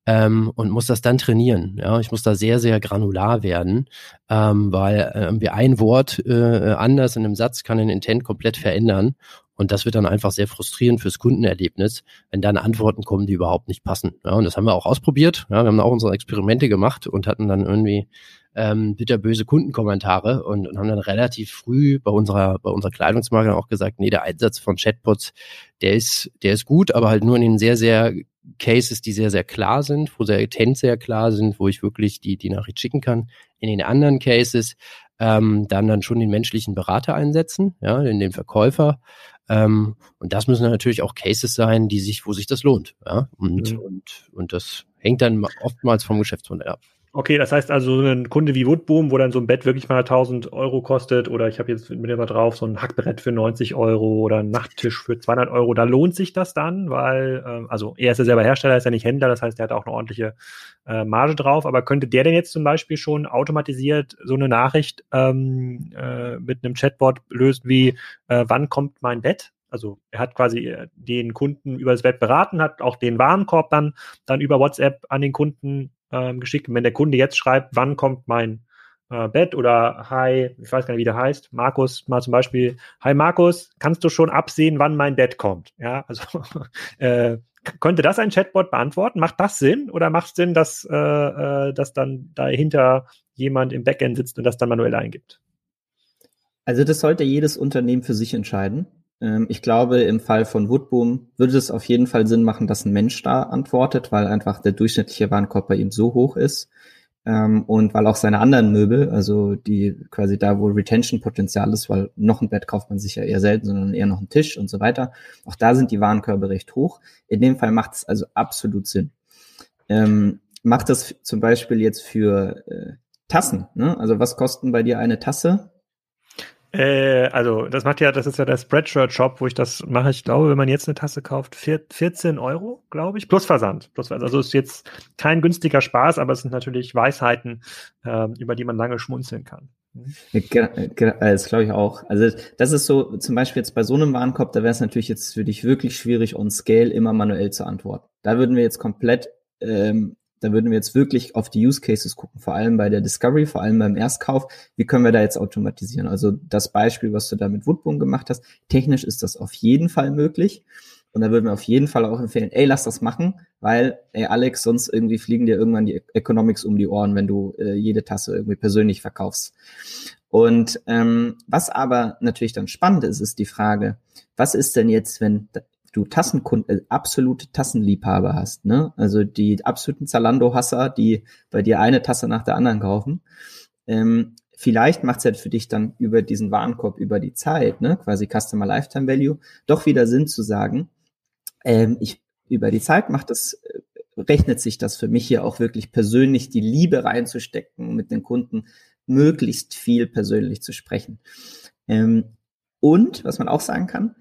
Ähm, und muss das dann trainieren. Ja, ich muss da sehr, sehr granular werden, ähm, weil äh, ein Wort äh, anders in einem Satz kann den Intent komplett verändern. Und das wird dann einfach sehr frustrierend fürs Kundenerlebnis, wenn dann Antworten kommen, die überhaupt nicht passen. Ja, und das haben wir auch ausprobiert. Ja, wir haben auch unsere Experimente gemacht und hatten dann irgendwie ähm, bitterböse Kundenkommentare und, und haben dann relativ früh bei unserer, bei unserer Kleidungsmarke auch gesagt, nee, der Einsatz von Chatbots, der ist, der ist gut, aber halt nur in den sehr, sehr Cases, die sehr, sehr klar sind, wo der Intent sehr klar sind, wo ich wirklich die, die Nachricht schicken kann. In den anderen Cases ähm, dann dann schon den menschlichen Berater einsetzen, ja, in den Verkäufer. Ähm, und das müssen dann natürlich auch Cases sein, die sich, wo sich das lohnt. Ja? Und, mhm. und, und das hängt dann oftmals vom Geschäftsmodell ab. Okay, das heißt also ein Kunde wie Woodboom, wo dann so ein Bett wirklich mal 1000 Euro kostet oder ich habe jetzt mit dem mal drauf so ein Hackbrett für 90 Euro oder ein Nachttisch für 200 Euro, da lohnt sich das dann, weil, äh, also er ist ja selber Hersteller, ist ja nicht Händler, das heißt, er hat auch eine ordentliche äh, Marge drauf, aber könnte der denn jetzt zum Beispiel schon automatisiert so eine Nachricht ähm, äh, mit einem Chatbot lösen wie, äh, wann kommt mein Bett? Also er hat quasi äh, den Kunden über das Web beraten, hat auch den Warenkorb dann, dann über WhatsApp an den Kunden ähm, geschickt. Und wenn der Kunde jetzt schreibt, wann kommt mein äh, Bett oder Hi, ich weiß gar nicht, wie der heißt, Markus mal zum Beispiel, Hi Markus, kannst du schon absehen, wann mein Bett kommt? Ja, also äh, könnte das ein Chatbot beantworten? Macht das Sinn oder macht es Sinn, dass, äh, äh, dass dann dahinter jemand im Backend sitzt und das dann manuell eingibt? Also das sollte jedes Unternehmen für sich entscheiden. Ähm, ich glaube, im Fall von Woodboom würde es auf jeden Fall Sinn machen, dass ein Mensch da antwortet, weil einfach der durchschnittliche Warenkorb bei ihm so hoch ist. Ähm, und weil auch seine anderen Möbel, also die quasi da, wo Retention-Potenzial ist, weil noch ein Bett kauft man sich ja eher selten, sondern eher noch einen Tisch und so weiter. Auch da sind die Warenkörbe recht hoch. In dem Fall macht es also absolut Sinn. Ähm, macht das zum Beispiel jetzt für äh, Tassen? Ne? Also was kosten bei dir eine Tasse? Äh, also das macht ja, das ist ja der Spreadshirt-Shop, wo ich das mache. Ich glaube, wenn man jetzt eine Tasse kauft, 14 Euro, glaube ich, plus Versand. Plus. Also ist jetzt kein günstiger Spaß, aber es sind natürlich Weisheiten, äh, über die man lange schmunzeln kann. Mhm. Das glaube ich auch. Also das ist so, zum Beispiel jetzt bei so einem Warenkorb, da wäre es natürlich jetzt für dich wirklich schwierig, on Scale immer manuell zu antworten. Da würden wir jetzt komplett ähm, da würden wir jetzt wirklich auf die Use Cases gucken, vor allem bei der Discovery, vor allem beim Erstkauf. Wie können wir da jetzt automatisieren? Also das Beispiel, was du da mit Woodboom gemacht hast, technisch ist das auf jeden Fall möglich. Und da würden wir auf jeden Fall auch empfehlen, ey, lass das machen, weil, ey, Alex, sonst irgendwie fliegen dir irgendwann die Economics um die Ohren, wenn du äh, jede Tasse irgendwie persönlich verkaufst. Und ähm, was aber natürlich dann spannend ist, ist die Frage, was ist denn jetzt, wenn du Tassenkunden, äh, absolute Tassenliebhaber hast, ne? Also die absoluten Zalando-Hasser, die bei dir eine Tasse nach der anderen kaufen. Ähm, vielleicht macht es halt für dich dann über diesen Warenkorb, über die Zeit, ne, quasi Customer Lifetime Value, doch wieder Sinn zu sagen, ähm, ich über die Zeit macht das, äh, rechnet sich das für mich hier auch wirklich persönlich die Liebe reinzustecken, mit den Kunden möglichst viel persönlich zu sprechen. Ähm, und was man auch sagen kann,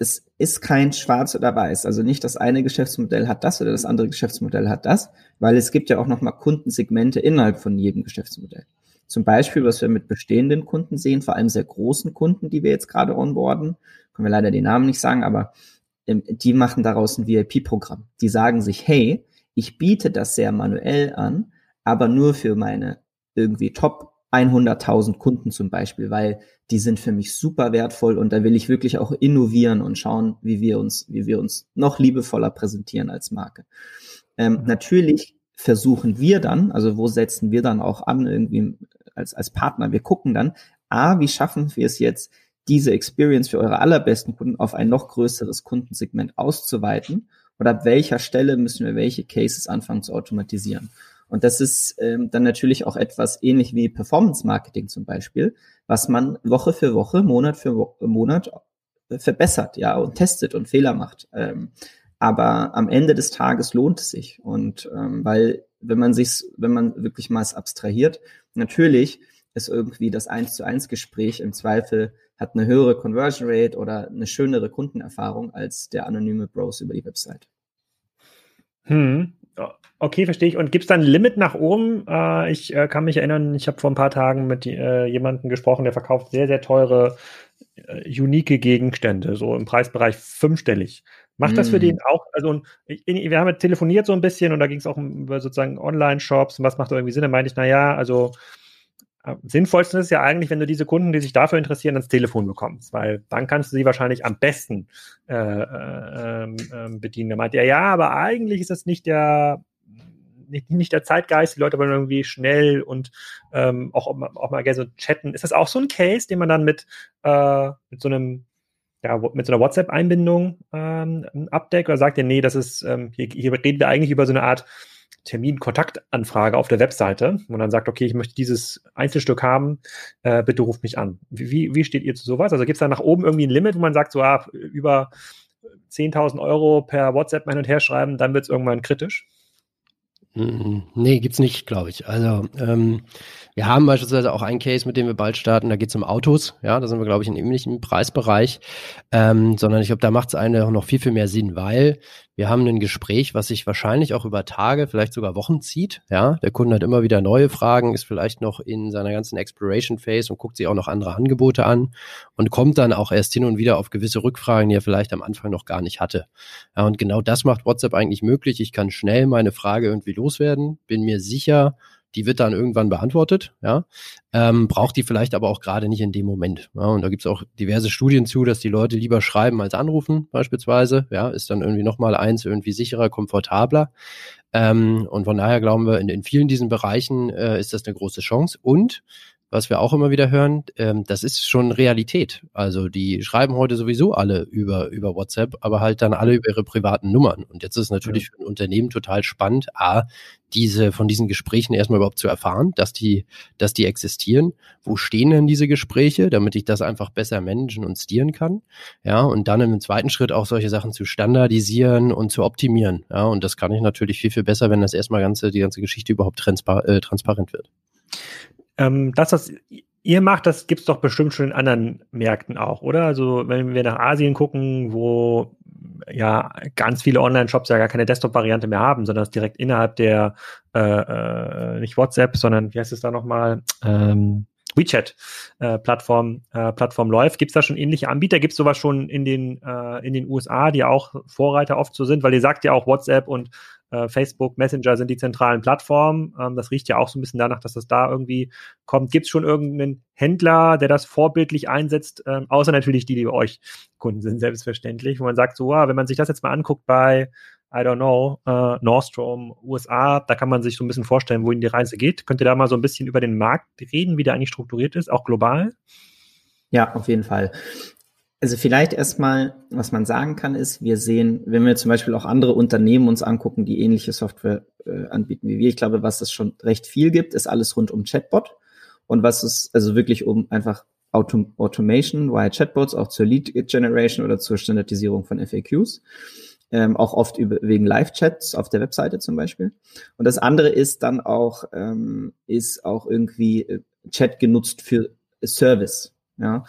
das ist kein Schwarz oder Weiß. Also nicht das eine Geschäftsmodell hat das oder das andere Geschäftsmodell hat das, weil es gibt ja auch nochmal Kundensegmente innerhalb von jedem Geschäftsmodell. Zum Beispiel, was wir mit bestehenden Kunden sehen, vor allem sehr großen Kunden, die wir jetzt gerade onboarden, können wir leider den Namen nicht sagen, aber ähm, die machen daraus ein VIP-Programm. Die sagen sich, hey, ich biete das sehr manuell an, aber nur für meine irgendwie Top 100.000 Kunden zum Beispiel, weil die sind für mich super wertvoll und da will ich wirklich auch innovieren und schauen, wie wir uns, wie wir uns noch liebevoller präsentieren als Marke. Ähm, mhm. Natürlich versuchen wir dann, also wo setzen wir dann auch an irgendwie als, als Partner? Wir gucken dann, a, wie schaffen wir es jetzt, diese Experience für eure allerbesten Kunden auf ein noch größeres Kundensegment auszuweiten? Oder ab welcher Stelle müssen wir welche Cases anfangen zu automatisieren? Und das ist ähm, dann natürlich auch etwas ähnlich wie Performance Marketing zum Beispiel, was man Woche für Woche, Monat für Wo Monat äh, verbessert, ja, und testet und Fehler macht. Ähm, aber am Ende des Tages lohnt es sich. Und ähm, weil, wenn man sich, wenn man wirklich mal es abstrahiert, natürlich ist irgendwie das eins zu eins Gespräch im Zweifel hat eine höhere Conversion Rate oder eine schönere Kundenerfahrung als der anonyme Bros über die Website. Hm. Okay, verstehe ich. Und gibt es da ein Limit nach oben? Äh, ich äh, kann mich erinnern, ich habe vor ein paar Tagen mit äh, jemandem gesprochen, der verkauft sehr, sehr teure, äh, unique Gegenstände, so im Preisbereich fünfstellig. Macht das für mm. den auch, also wir haben ja telefoniert so ein bisschen und da ging es auch über sozusagen Online-Shops und was macht da irgendwie Sinn? Da meinte ich, naja, also am sinnvollsten ist ja eigentlich, wenn du diese Kunden, die sich dafür interessieren, ans Telefon bekommst, weil dann kannst du sie wahrscheinlich am besten äh, äh, äh, bedienen. Er meinte ja, ja, aber eigentlich ist das nicht der nicht, nicht der Zeitgeist, die Leute wollen irgendwie schnell und ähm, auch, auch mal gerne so chatten. Ist das auch so ein Case, den man dann mit, äh, mit so einem ja, mit so einer WhatsApp-Einbindung ähm, abdeckt oder sagt ihr, nee, das ist, ähm, hier, hier reden wir eigentlich über so eine Art Termin-Kontaktanfrage auf der Webseite, wo man dann sagt, okay, ich möchte dieses Einzelstück haben, äh, bitte ruft mich an. Wie, wie steht ihr zu sowas? Also gibt es da nach oben irgendwie ein Limit, wo man sagt, so ah, über 10.000 Euro per WhatsApp hin und her schreiben, dann wird es irgendwann kritisch? Mhm. Nee, gibt's nicht, glaube ich. Also ähm, wir haben beispielsweise auch einen Case, mit dem wir bald starten, da geht's um Autos, ja, da sind wir, glaube ich, in ähnlichem Preisbereich, ähm, sondern ich glaube, da macht es eine noch viel, viel mehr Sinn, weil wir haben ein Gespräch, was sich wahrscheinlich auch über Tage, vielleicht sogar Wochen zieht. Ja, der Kunde hat immer wieder neue Fragen, ist vielleicht noch in seiner ganzen Exploration Phase und guckt sich auch noch andere Angebote an und kommt dann auch erst hin und wieder auf gewisse Rückfragen, die er vielleicht am Anfang noch gar nicht hatte. Ja, und genau das macht WhatsApp eigentlich möglich. Ich kann schnell meine Frage irgendwie loswerden, bin mir sicher, die wird dann irgendwann beantwortet, ja, ähm, braucht die vielleicht aber auch gerade nicht in dem Moment. Ja, und da gibt es auch diverse Studien zu, dass die Leute lieber schreiben als anrufen, beispielsweise, ja, ist dann irgendwie nochmal eins irgendwie sicherer, komfortabler. Ähm, und von daher glauben wir, in, in vielen diesen Bereichen äh, ist das eine große Chance. Und was wir auch immer wieder hören, ähm, das ist schon Realität. Also die schreiben heute sowieso alle über, über WhatsApp, aber halt dann alle über ihre privaten Nummern. Und jetzt ist es natürlich ja. für ein Unternehmen total spannend, A, diese, von diesen Gesprächen erstmal überhaupt zu erfahren, dass die, dass die existieren. Wo stehen denn diese Gespräche, damit ich das einfach besser managen und stieren kann? Ja, und dann im zweiten Schritt auch solche Sachen zu standardisieren und zu optimieren. Ja, und das kann ich natürlich viel, viel besser, wenn das erstmal ganze, die ganze Geschichte überhaupt transpar äh, transparent wird. Ähm, das, was ihr macht, das gibt's doch bestimmt schon in anderen Märkten auch, oder? Also wenn wir nach Asien gucken, wo ja ganz viele Online-Shops ja gar keine Desktop-Variante mehr haben, sondern es direkt innerhalb der äh, äh, nicht WhatsApp, sondern wie heißt es da nochmal? Ähm, WeChat-Plattform äh, äh, Plattform läuft. Gibt es da schon ähnliche Anbieter? Gibt es sowas schon in den, äh, in den USA, die auch Vorreiter oft so sind? Weil ihr sagt ja auch WhatsApp und äh, Facebook, Messenger sind die zentralen Plattformen. Ähm, das riecht ja auch so ein bisschen danach, dass das da irgendwie kommt. Gibt es schon irgendeinen Händler, der das vorbildlich einsetzt? Ähm, außer natürlich die, die bei euch Kunden sind, selbstverständlich, wo man sagt, so, ah, wenn man sich das jetzt mal anguckt bei I don't know, äh, Nordstrom, USA, da kann man sich so ein bisschen vorstellen, wohin die Reise geht. Könnt ihr da mal so ein bisschen über den Markt reden, wie der eigentlich strukturiert ist, auch global? Ja, auf jeden Fall. Also vielleicht erstmal, was man sagen kann, ist, wir sehen, wenn wir zum Beispiel auch andere Unternehmen uns angucken, die ähnliche Software äh, anbieten wie wir, ich glaube, was es schon recht viel gibt, ist alles rund um Chatbot. Und was es also wirklich um einfach Autom Automation via Chatbots, auch zur Lead Generation oder zur Standardisierung von FAQs. Ähm, auch oft über, wegen Live-Chats auf der Webseite zum Beispiel. Und das andere ist dann auch, ähm, ist auch irgendwie äh, Chat genutzt für Service. Ja,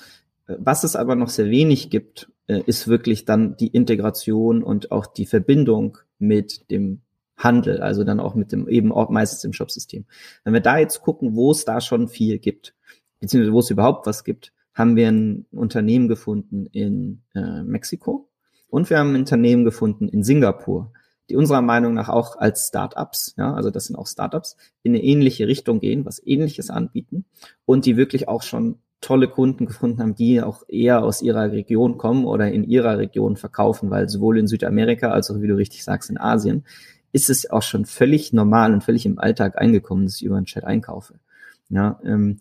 was es aber noch sehr wenig gibt, äh, ist wirklich dann die Integration und auch die Verbindung mit dem Handel, also dann auch mit dem eben auch meistens im Shopsystem. Wenn wir da jetzt gucken, wo es da schon viel gibt, beziehungsweise wo es überhaupt was gibt, haben wir ein Unternehmen gefunden in äh, Mexiko und wir haben ein Unternehmen gefunden in Singapur, die unserer Meinung nach auch als Startups, ja, also das sind auch Startups, in eine ähnliche Richtung gehen, was ähnliches anbieten und die wirklich auch schon tolle Kunden gefunden haben, die auch eher aus ihrer Region kommen oder in ihrer Region verkaufen, weil sowohl in Südamerika als auch, wie du richtig sagst, in Asien ist es auch schon völlig normal und völlig im Alltag eingekommen, dass ich über einen Chat einkaufe. Ja, ähm,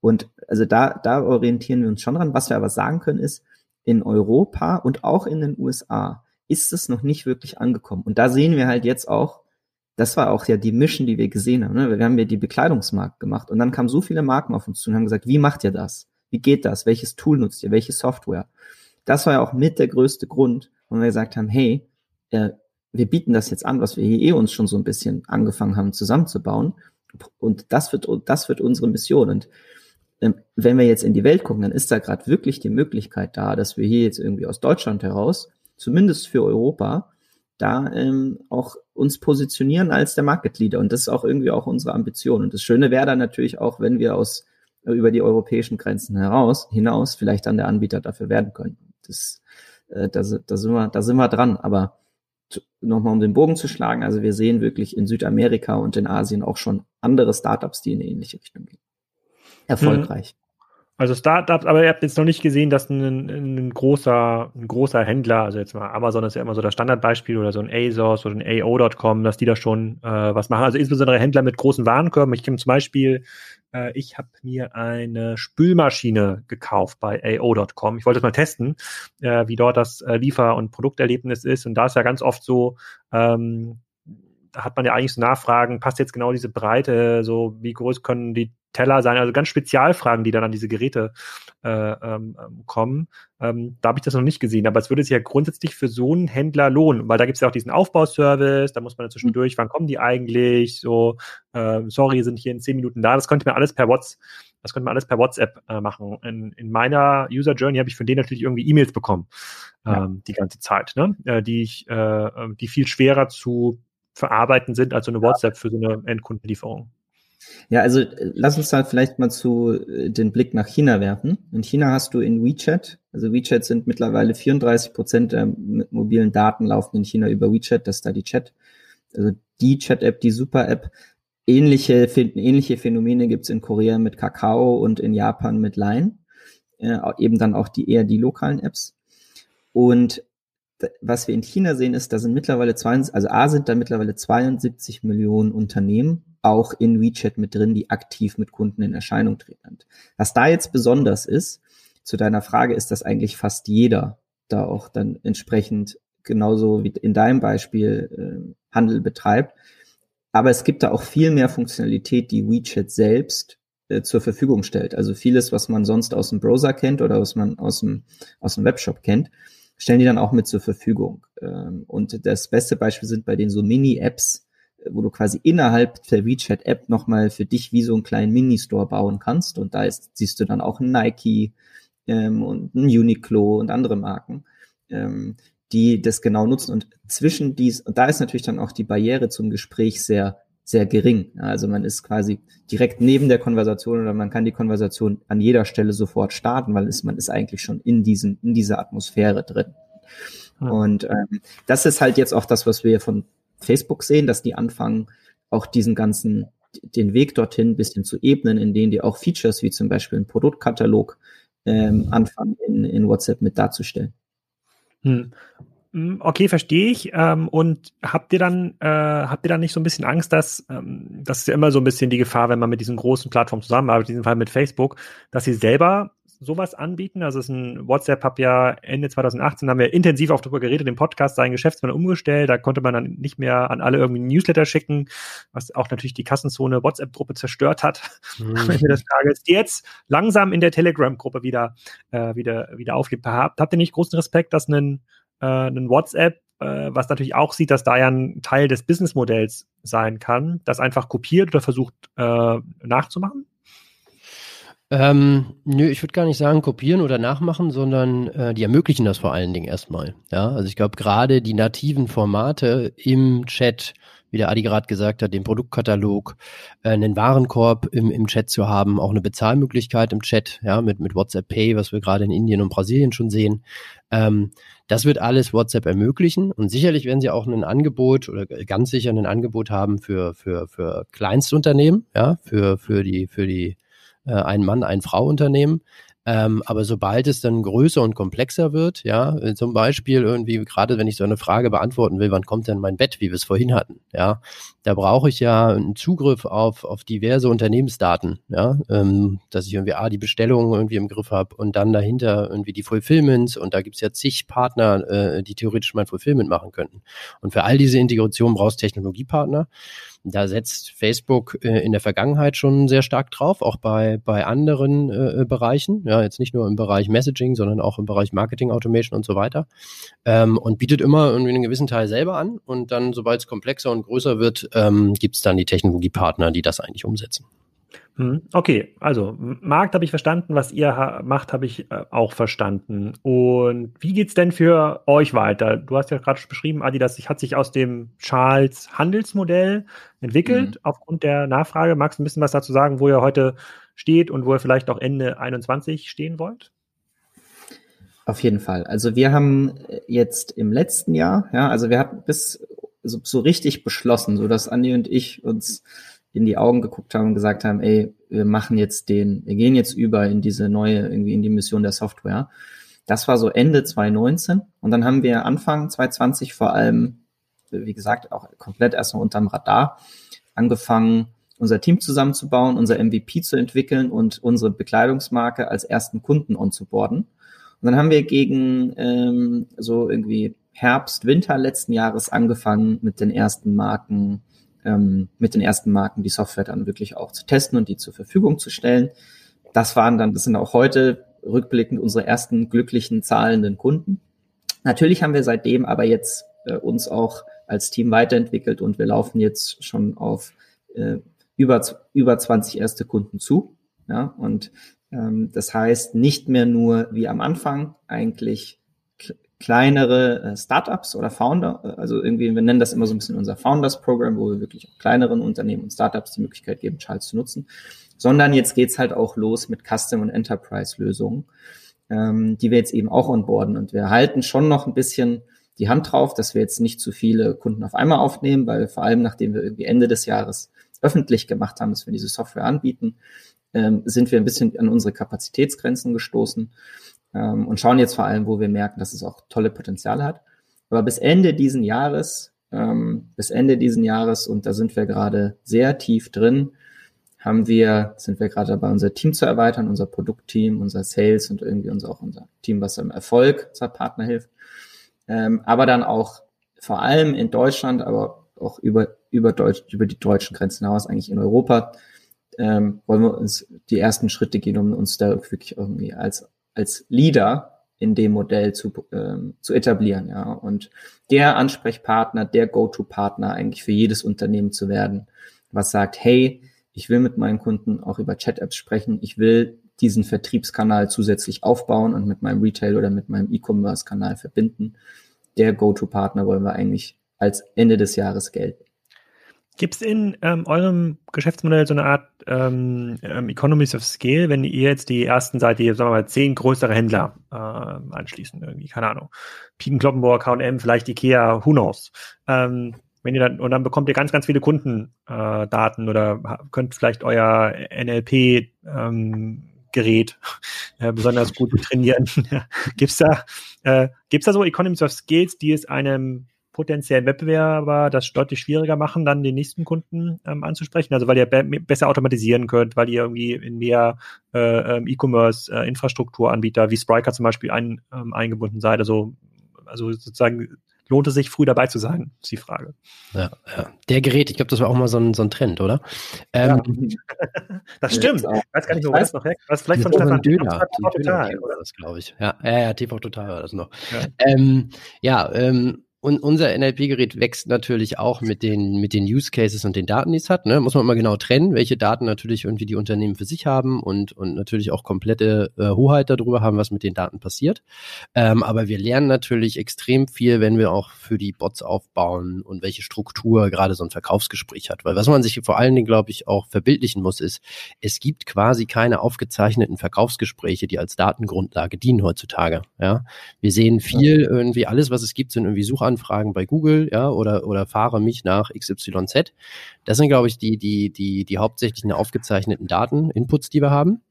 und also da, da orientieren wir uns schon dran. Was wir aber sagen können ist, in Europa und auch in den USA ist es noch nicht wirklich angekommen. Und da sehen wir halt jetzt auch, das war auch ja die Mission, die wir gesehen haben. Ne? Wir haben ja die Bekleidungsmarkt gemacht und dann kamen so viele Marken auf uns zu und haben gesagt, wie macht ihr das? Wie geht das? Welches Tool nutzt ihr? Welche Software? Das war ja auch mit der größte Grund, wo wir gesagt haben, hey, äh, wir bieten das jetzt an, was wir hier eh uns schon so ein bisschen angefangen haben zusammenzubauen. Und das wird, das wird unsere Mission. Und ähm, wenn wir jetzt in die Welt gucken, dann ist da gerade wirklich die Möglichkeit da, dass wir hier jetzt irgendwie aus Deutschland heraus, zumindest für Europa, da ähm, auch uns positionieren als der Market Leader. Und das ist auch irgendwie auch unsere Ambition. Und das Schöne wäre dann natürlich auch, wenn wir aus äh, über die europäischen Grenzen heraus hinaus vielleicht dann der Anbieter dafür werden können. Das, äh, da, da sind wir, da sind wir dran. Aber nochmal um den Bogen zu schlagen, also wir sehen wirklich in Südamerika und in Asien auch schon andere Startups, die in eine ähnliche Richtung gehen. Erfolgreich. Also Startups, aber ihr habt jetzt noch nicht gesehen, dass ein, ein, großer, ein großer Händler, also jetzt mal Amazon ist ja immer so das Standardbeispiel oder so ein ASOS oder ein AO.com, dass die da schon äh, was machen. Also insbesondere Händler mit großen Warenkörben. Ich kenne zum Beispiel, äh, ich habe mir eine Spülmaschine gekauft bei AO.com. Ich wollte es mal testen, äh, wie dort das äh, Liefer- und Produkterlebnis ist. Und da ist ja ganz oft so, ähm, hat man ja eigentlich so Nachfragen, passt jetzt genau diese Breite, so wie groß können die Teller sein, also ganz Spezialfragen, die dann an diese Geräte äh, ähm, ähm, kommen. Ähm, da habe ich das noch nicht gesehen, aber es würde sich ja grundsätzlich für so einen Händler lohnen, weil da gibt es ja auch diesen Aufbauservice, da muss man zwischendurch, wann kommen die eigentlich, so, äh, sorry, sind hier in zehn Minuten da, das könnte man alles per WhatsApp, das könnte man alles per WhatsApp äh, machen. In, in meiner User Journey habe ich von denen natürlich irgendwie E-Mails bekommen, ja. ähm, die ganze Zeit, ne? äh, die ich, äh, äh die viel schwerer zu verarbeiten sind als so eine WhatsApp für so eine Endkundenlieferung. Ja, also äh, lass uns halt vielleicht mal zu äh, den Blick nach China werfen. In China hast du in WeChat, also WeChat sind mittlerweile 34 Prozent der mobilen Daten laufen in China über WeChat, das ist da die Chat, also die Chat-App, die Super-App. Ähnliche, ähnliche Phänomene gibt's in Korea mit Kakao und in Japan mit Line. Äh, eben dann auch die eher die lokalen Apps. Und was wir in China sehen, ist, da sind mittlerweile 22, also A sind da mittlerweile 72 Millionen Unternehmen auch in WeChat mit drin, die aktiv mit Kunden in Erscheinung treten. Was da jetzt besonders ist, zu deiner Frage, ist, dass eigentlich fast jeder da auch dann entsprechend genauso wie in deinem Beispiel äh, Handel betreibt. Aber es gibt da auch viel mehr Funktionalität, die WeChat selbst äh, zur Verfügung stellt. Also vieles, was man sonst aus dem Browser kennt oder was man aus dem, aus dem Webshop kennt, stellen die dann auch mit zur Verfügung. Ähm, und das beste Beispiel sind bei den so Mini-Apps, äh, wo du quasi innerhalb der WeChat-App nochmal für dich wie so einen kleinen Mini-Store bauen kannst. Und da ist, siehst du dann auch ein Nike ähm, und ein Uniqlo und andere Marken, ähm, die das genau nutzen. Und zwischen dies, und da ist natürlich dann auch die Barriere zum Gespräch sehr, sehr gering. Also man ist quasi direkt neben der Konversation oder man kann die Konversation an jeder Stelle sofort starten, weil es, man ist eigentlich schon in diesem, in dieser Atmosphäre drin. Ja. Und ähm, das ist halt jetzt auch das, was wir von Facebook sehen, dass die anfangen, auch diesen ganzen, den Weg dorthin ein bisschen zu ebnen, in denen die auch Features wie zum Beispiel ein Produktkatalog ähm, anfangen in, in WhatsApp mit darzustellen. Hm. Hm. Okay, verstehe ich. Ähm, und habt ihr dann, äh, habt ihr dann nicht so ein bisschen Angst, dass ähm, das ist ja immer so ein bisschen die Gefahr, wenn man mit diesen großen Plattformen zusammenarbeitet, in diesem Fall mit Facebook, dass sie selber sowas anbieten. Also es ist ein WhatsApp hab ja Ende 2018 haben wir intensiv auch darüber geredet, den Podcast seinen Geschäftsmann umgestellt. Da konnte man dann nicht mehr an alle irgendwie Newsletter schicken, was auch natürlich die Kassenzone WhatsApp-Gruppe zerstört hat. Mhm. Ich mir das frage, ist jetzt langsam in der Telegram-Gruppe wieder, äh, wieder, wieder auflebt. Habt, habt ihr nicht großen Respekt, dass ein, äh, ein WhatsApp äh, was natürlich auch sieht, dass da ja ein Teil des Businessmodells sein kann, das einfach kopiert oder versucht äh, nachzumachen? Ähm, nö, ich würde gar nicht sagen kopieren oder nachmachen, sondern äh, die ermöglichen das vor allen Dingen erstmal. Ja, also ich glaube gerade die nativen Formate im Chat, wie der Adi gerade gesagt hat, den Produktkatalog, äh, einen Warenkorb im, im Chat zu haben, auch eine Bezahlmöglichkeit im Chat, ja, mit, mit WhatsApp Pay, was wir gerade in Indien und Brasilien schon sehen. Ähm, das wird alles WhatsApp ermöglichen und sicherlich werden sie auch ein Angebot oder ganz sicher ein Angebot haben für, für, für Kleinstunternehmen, ja, für, für die, für die äh, ein Mann, ein Frau Unternehmen. Ähm, aber sobald es dann größer und komplexer wird, ja, äh, zum Beispiel irgendwie, gerade wenn ich so eine Frage beantworten will, wann kommt denn mein Bett, wie wir es vorhin hatten, ja, da brauche ich ja einen Zugriff auf, auf diverse Unternehmensdaten, ja, ähm, dass ich irgendwie A, die Bestellungen irgendwie im Griff habe und dann dahinter irgendwie die Fulfillments und da gibt's ja zig Partner, äh, die theoretisch mein Fulfillment machen könnten. Und für all diese Integration brauchst Technologiepartner. Da setzt Facebook äh, in der Vergangenheit schon sehr stark drauf, auch bei, bei anderen äh, Bereichen. Ja, jetzt nicht nur im Bereich Messaging, sondern auch im Bereich Marketing Automation und so weiter. Ähm, und bietet immer irgendwie einen gewissen Teil selber an. Und dann, sobald es komplexer und größer wird, ähm, gibt es dann die Technologiepartner, die das eigentlich umsetzen. Hm, okay, also Markt habe ich verstanden, was ihr macht, habe ich äh, auch verstanden. Und wie geht's denn für euch weiter? Du hast ja gerade beschrieben, Adi, das hat sich aus dem Charles Handelsmodell entwickelt mhm. aufgrund der Nachfrage. Magst du ein bisschen was dazu sagen, wo ihr heute steht und wo ihr vielleicht auch Ende 21 stehen wollt? Auf jeden Fall. Also wir haben jetzt im letzten Jahr, ja, also wir hatten bis so, so richtig beschlossen, so dass Andi und ich uns in die Augen geguckt haben und gesagt haben, ey, wir machen jetzt den, wir gehen jetzt über in diese neue, irgendwie in die Mission der Software. Das war so Ende 2019 und dann haben wir Anfang 2020 vor allem, wie gesagt, auch komplett erstmal unterm Radar angefangen, unser Team zusammenzubauen, unser MVP zu entwickeln und unsere Bekleidungsmarke als ersten Kunden onzuboarden. Und dann haben wir gegen ähm, so irgendwie Herbst, Winter letzten Jahres angefangen mit den ersten Marken ähm, mit den ersten Marken die Software dann wirklich auch zu testen und die zur Verfügung zu stellen. Das waren dann, das sind auch heute rückblickend unsere ersten glücklichen zahlenden Kunden. Natürlich haben wir seitdem aber jetzt äh, uns auch als Team weiterentwickelt und wir laufen jetzt schon auf äh, über, über 20 erste Kunden zu. Ja, und ähm, das heißt nicht mehr nur wie am Anfang eigentlich kleinere äh, Startups oder Founder, äh, also irgendwie, wir nennen das immer so ein bisschen unser Founders Program, wo wir wirklich auch kleineren Unternehmen und Startups die Möglichkeit geben, Charles zu nutzen, sondern jetzt geht's halt auch los mit Custom und Enterprise Lösungen, ähm, die wir jetzt eben auch onboarden. Und wir halten schon noch ein bisschen die Hand drauf, dass wir jetzt nicht zu viele Kunden auf einmal aufnehmen, weil vor allem nachdem wir irgendwie Ende des Jahres öffentlich gemacht haben, dass wir diese Software anbieten, ähm, sind wir ein bisschen an unsere Kapazitätsgrenzen gestoßen ähm, und schauen jetzt vor allem, wo wir merken, dass es auch tolle Potenziale hat. Aber bis Ende diesen Jahres ähm, bis Ende diesen Jahres und da sind wir gerade sehr tief drin. Haben wir, sind wir gerade dabei, unser Team zu erweitern, unser Produktteam, unser Sales und irgendwie unser, auch unser Team, was im Erfolg unserer Partner hilft. Ähm, aber dann auch vor allem in Deutschland, aber auch über, über, Deutsch, über die deutschen Grenzen hinaus, eigentlich in Europa, ähm, wollen wir uns die ersten Schritte gehen, um uns da wirklich irgendwie als, als Leader in dem Modell zu, ähm, zu etablieren, ja. Und der Ansprechpartner, der Go-To-Partner eigentlich für jedes Unternehmen zu werden, was sagt, hey, ich will mit meinen Kunden auch über Chat-Apps sprechen, ich will diesen Vertriebskanal zusätzlich aufbauen und mit meinem Retail oder mit meinem E-Commerce-Kanal verbinden. Der Go-To-Partner wollen wir eigentlich als Ende des Jahres gelten. Gibt es in ähm, eurem Geschäftsmodell so eine Art ähm, ähm, Economies of Scale, wenn ihr jetzt die ersten seid, die, sagen wir mal, zehn größere Händler äh, anschließen, irgendwie, keine Ahnung, Piken, Kloppenburg, H&M, vielleicht Ikea, who knows. Ähm, wenn ihr dann, und dann bekommt ihr ganz, ganz viele Kundendaten äh, oder könnt vielleicht euer NLP ähm, Gerät äh, besonders gut trainieren. gibt's da, äh, da so Economies of Skills, die es einem potenziellen Wettbewerber das deutlich schwieriger machen, dann den nächsten Kunden ähm, anzusprechen? Also weil ihr be besser automatisieren könnt, weil ihr irgendwie in mehr äh, ähm, E-Commerce-Infrastrukturanbieter äh, wie Spryker zum Beispiel ein, ähm, eingebunden seid. Also, also sozusagen lohnt es sich, früh dabei zu sein, ist die Frage. Ja, ja. Der Gerät, ich glaube, das war auch mal so ein, so ein Trend, oder? Ähm, ja. das stimmt. Ich weiß gar nicht, wo das noch her Was vielleicht von Stefan Döner. TV Total, oder? Das glaube ich. Ja, ja, ja, TV Total war das noch. Ja, ähm, ja ähm, und unser NLP-Gerät wächst natürlich auch mit den, mit den Use Cases und den Daten, die es hat. Ne? Muss man immer genau trennen, welche Daten natürlich irgendwie die Unternehmen für sich haben und, und natürlich auch komplette äh, Hoheit darüber haben, was mit den Daten passiert. Ähm, aber wir lernen natürlich extrem viel, wenn wir auch für die Bots aufbauen und welche Struktur gerade so ein Verkaufsgespräch hat. Weil was man sich vor allen Dingen, glaube ich, auch verbildlichen muss, ist, es gibt quasi keine aufgezeichneten Verkaufsgespräche, die als Datengrundlage dienen heutzutage. Ja? Wir sehen viel irgendwie, alles, was es gibt, sind irgendwie Suchanfragen Anfragen bei Google, ja, oder, oder fahre mich nach XYZ. Das sind, glaube ich, die, die, die, die hauptsächlichen aufgezeichneten Daten, Inputs, die wir haben.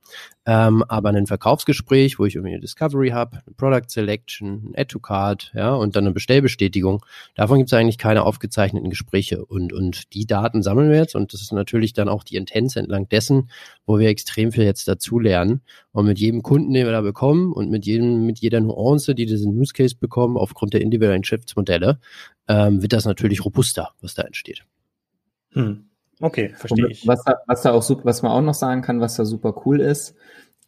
Ähm, aber ein Verkaufsgespräch, wo ich irgendwie eine Discovery habe, eine Product Selection, ein Add to Card, ja, und dann eine Bestellbestätigung, davon gibt es eigentlich keine aufgezeichneten Gespräche. Und, und die Daten sammeln wir jetzt und das ist natürlich dann auch die Intents entlang dessen, wo wir extrem viel jetzt dazulernen. Und mit jedem Kunden, den wir da bekommen und mit jedem, mit jeder Nuance, die diesen Use Case bekommen, aufgrund der individuellen Geschäftsmodelle, ähm, wird das natürlich robuster, was da entsteht. Hm. Okay, verstehe ich. Was da, was da auch super, was man auch noch sagen kann, was da super cool ist,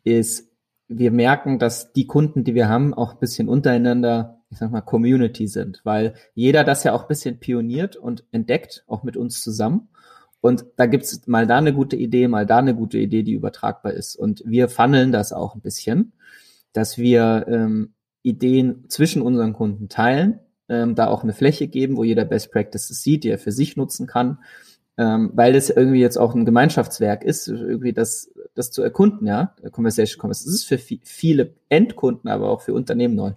ist, wir merken, dass die Kunden, die wir haben, auch ein bisschen untereinander, ich sag mal, Community sind, weil jeder das ja auch ein bisschen pioniert und entdeckt, auch mit uns zusammen. Und da gibt's mal da eine gute Idee, mal da eine gute Idee, die übertragbar ist. Und wir funneln das auch ein bisschen, dass wir ähm, Ideen zwischen unseren Kunden teilen, ähm, da auch eine Fläche geben, wo jeder Best Practices sieht, die er für sich nutzen kann ähm, weil das irgendwie jetzt auch ein Gemeinschaftswerk ist, irgendwie das, das zu erkunden, ja, Conversation Commerce. Das ist für viele Endkunden, aber auch für Unternehmen neu.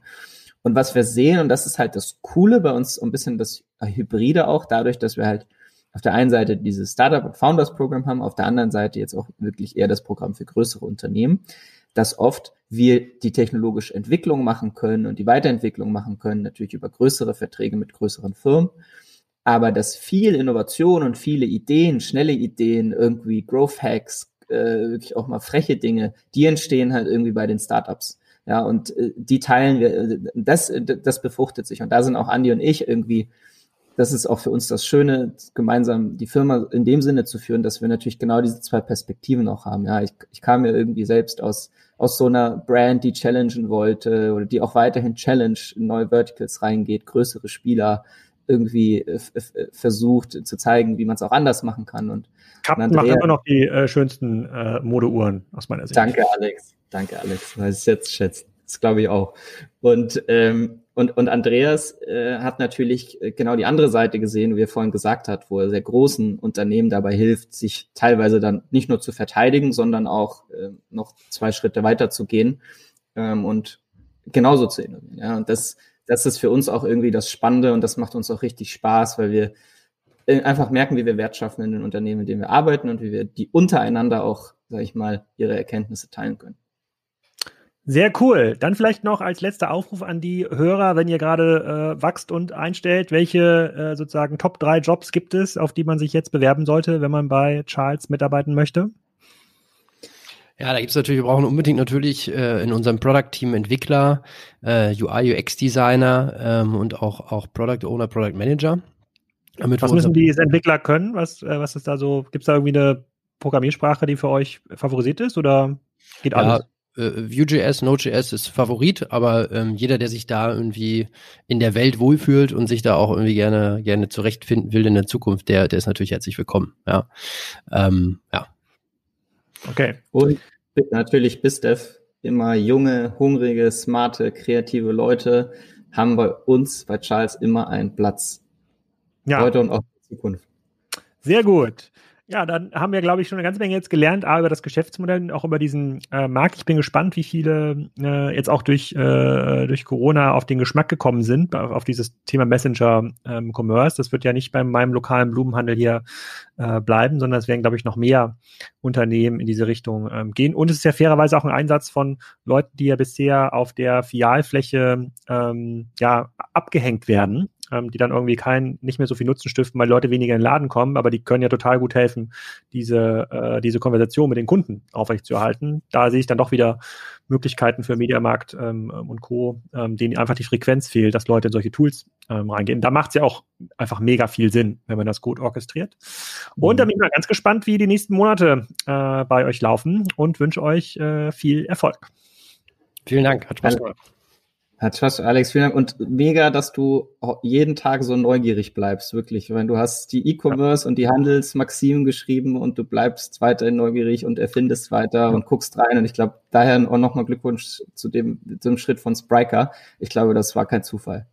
Und was wir sehen, und das ist halt das Coole bei uns, ein bisschen das Hybride auch, dadurch, dass wir halt auf der einen Seite dieses Startup und Founders Programm haben, auf der anderen Seite jetzt auch wirklich eher das Programm für größere Unternehmen, dass oft wir die technologische Entwicklung machen können und die Weiterentwicklung machen können, natürlich über größere Verträge mit größeren Firmen aber dass viel Innovation und viele Ideen, schnelle Ideen, irgendwie Growth Hacks, äh, wirklich auch mal freche Dinge, die entstehen halt irgendwie bei den Startups. Ja, und äh, die teilen wir, äh, das, das befruchtet sich. Und da sind auch Andi und ich irgendwie, das ist auch für uns das Schöne, gemeinsam die Firma in dem Sinne zu führen, dass wir natürlich genau diese zwei Perspektiven auch haben. Ja, ich, ich kam ja irgendwie selbst aus, aus so einer Brand, die challengen wollte oder die auch weiterhin challenge, in neue Verticals reingeht, größere Spieler, irgendwie äh, versucht zu zeigen, wie man es auch anders machen kann. Und Captain macht immer noch die äh, schönsten äh, Modeuhren aus meiner Sicht. Danke, Alex. Danke, Alex. Weil es jetzt schätzt. Das glaube ich auch. Und, ähm, und, und Andreas äh, hat natürlich äh, genau die andere Seite gesehen, wie er vorhin gesagt hat, wo er sehr großen Unternehmen dabei hilft, sich teilweise dann nicht nur zu verteidigen, sondern auch äh, noch zwei Schritte weiter zu gehen ähm, und genauso zu innovieren. Ja, und das das ist für uns auch irgendwie das Spannende und das macht uns auch richtig Spaß, weil wir äh, einfach merken, wie wir Wert schaffen in den Unternehmen, in denen wir arbeiten und wie wir die untereinander auch, sage ich mal, ihre Erkenntnisse teilen können. Sehr cool. Dann vielleicht noch als letzter Aufruf an die Hörer, wenn ihr gerade äh, wächst und einstellt, welche äh, sozusagen Top 3 Jobs gibt es, auf die man sich jetzt bewerben sollte, wenn man bei Charles mitarbeiten möchte? Ja, da gibt's natürlich, wir brauchen unbedingt natürlich äh, in unserem Product-Team Entwickler, äh, UI, UX-Designer ähm, und auch, auch Product Owner, Product Manager. Damit was müssen diese Entwickler können? Was, äh, was ist da so? Gibt's da irgendwie eine Programmiersprache, die für euch favorisiert ist oder geht alles? Ja, äh, Vue.js, Node.js ist Favorit, aber ähm, jeder, der sich da irgendwie in der Welt wohlfühlt und sich da auch irgendwie gerne gerne zurechtfinden will in der Zukunft, der der ist natürlich herzlich willkommen. Ja, ähm, ja. Okay. Und natürlich BizDev immer junge, hungrige, smarte, kreative Leute haben bei uns bei Charles immer einen Platz. Ja. Heute und auch in Zukunft. Sehr gut. Ja, dann haben wir, glaube ich, schon eine ganze Menge jetzt gelernt, A, über das Geschäftsmodell auch über diesen äh, Markt. Ich bin gespannt, wie viele äh, jetzt auch durch, äh, durch Corona auf den Geschmack gekommen sind, auf, auf dieses Thema Messenger ähm, Commerce. Das wird ja nicht bei meinem lokalen Blumenhandel hier äh, bleiben, sondern es werden, glaube ich, noch mehr Unternehmen in diese Richtung ähm, gehen. Und es ist ja fairerweise auch ein Einsatz von Leuten, die ja bisher auf der Filialfläche ähm, ja, abgehängt werden ähm, die dann irgendwie kein, nicht mehr so viel Nutzen stiften, weil Leute weniger in den Laden kommen, aber die können ja total gut helfen, diese, äh, diese Konversation mit den Kunden aufrechtzuerhalten. Da sehe ich dann doch wieder Möglichkeiten für Mediamarkt ähm, und Co., ähm, denen einfach die Frequenz fehlt, dass Leute in solche Tools ähm, reingehen. Da macht es ja auch einfach mega viel Sinn, wenn man das gut orchestriert. Und mhm. da bin ich mal ganz gespannt, wie die nächsten Monate äh, bei euch laufen und wünsche euch äh, viel Erfolg. Vielen Dank, hat Spaß gemacht. Hat Spaß, Alex, vielen Dank. Und mega, dass du jeden Tag so neugierig bleibst, wirklich. Weil du hast die E-Commerce ja. und die Handelsmaximen geschrieben und du bleibst weiterhin neugierig und erfindest weiter ja. und guckst rein. Und ich glaube, daher auch nochmal Glückwunsch zu dem, zu dem Schritt von Spriker. Ich glaube, das war kein Zufall.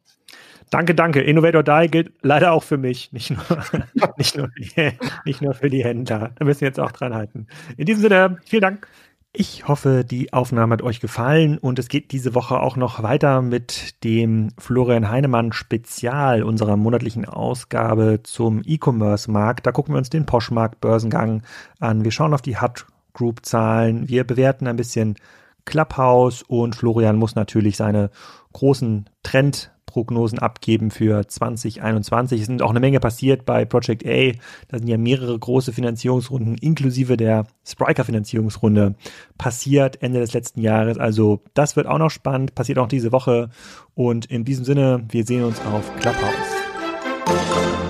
Danke, danke. Innovator Die gilt leider auch für mich, nicht nur, nicht nur, nicht nur für die Händler. Da müssen wir jetzt auch dran halten. In diesem Sinne, vielen Dank. Ich hoffe, die Aufnahme hat euch gefallen und es geht diese Woche auch noch weiter mit dem Florian Heinemann Spezial unserer monatlichen Ausgabe zum E-Commerce-Markt. Da gucken wir uns den Poshmark-Börsengang an. Wir schauen auf die Hut Group Zahlen. Wir bewerten ein bisschen Clubhouse und Florian muss natürlich seine großen Trend Prognosen abgeben für 2021. Es sind auch eine Menge passiert bei Project A. Da sind ja mehrere große Finanzierungsrunden inklusive der Spriker Finanzierungsrunde passiert Ende des letzten Jahres. Also das wird auch noch spannend, passiert auch diese Woche. Und in diesem Sinne, wir sehen uns auf Clubhouse.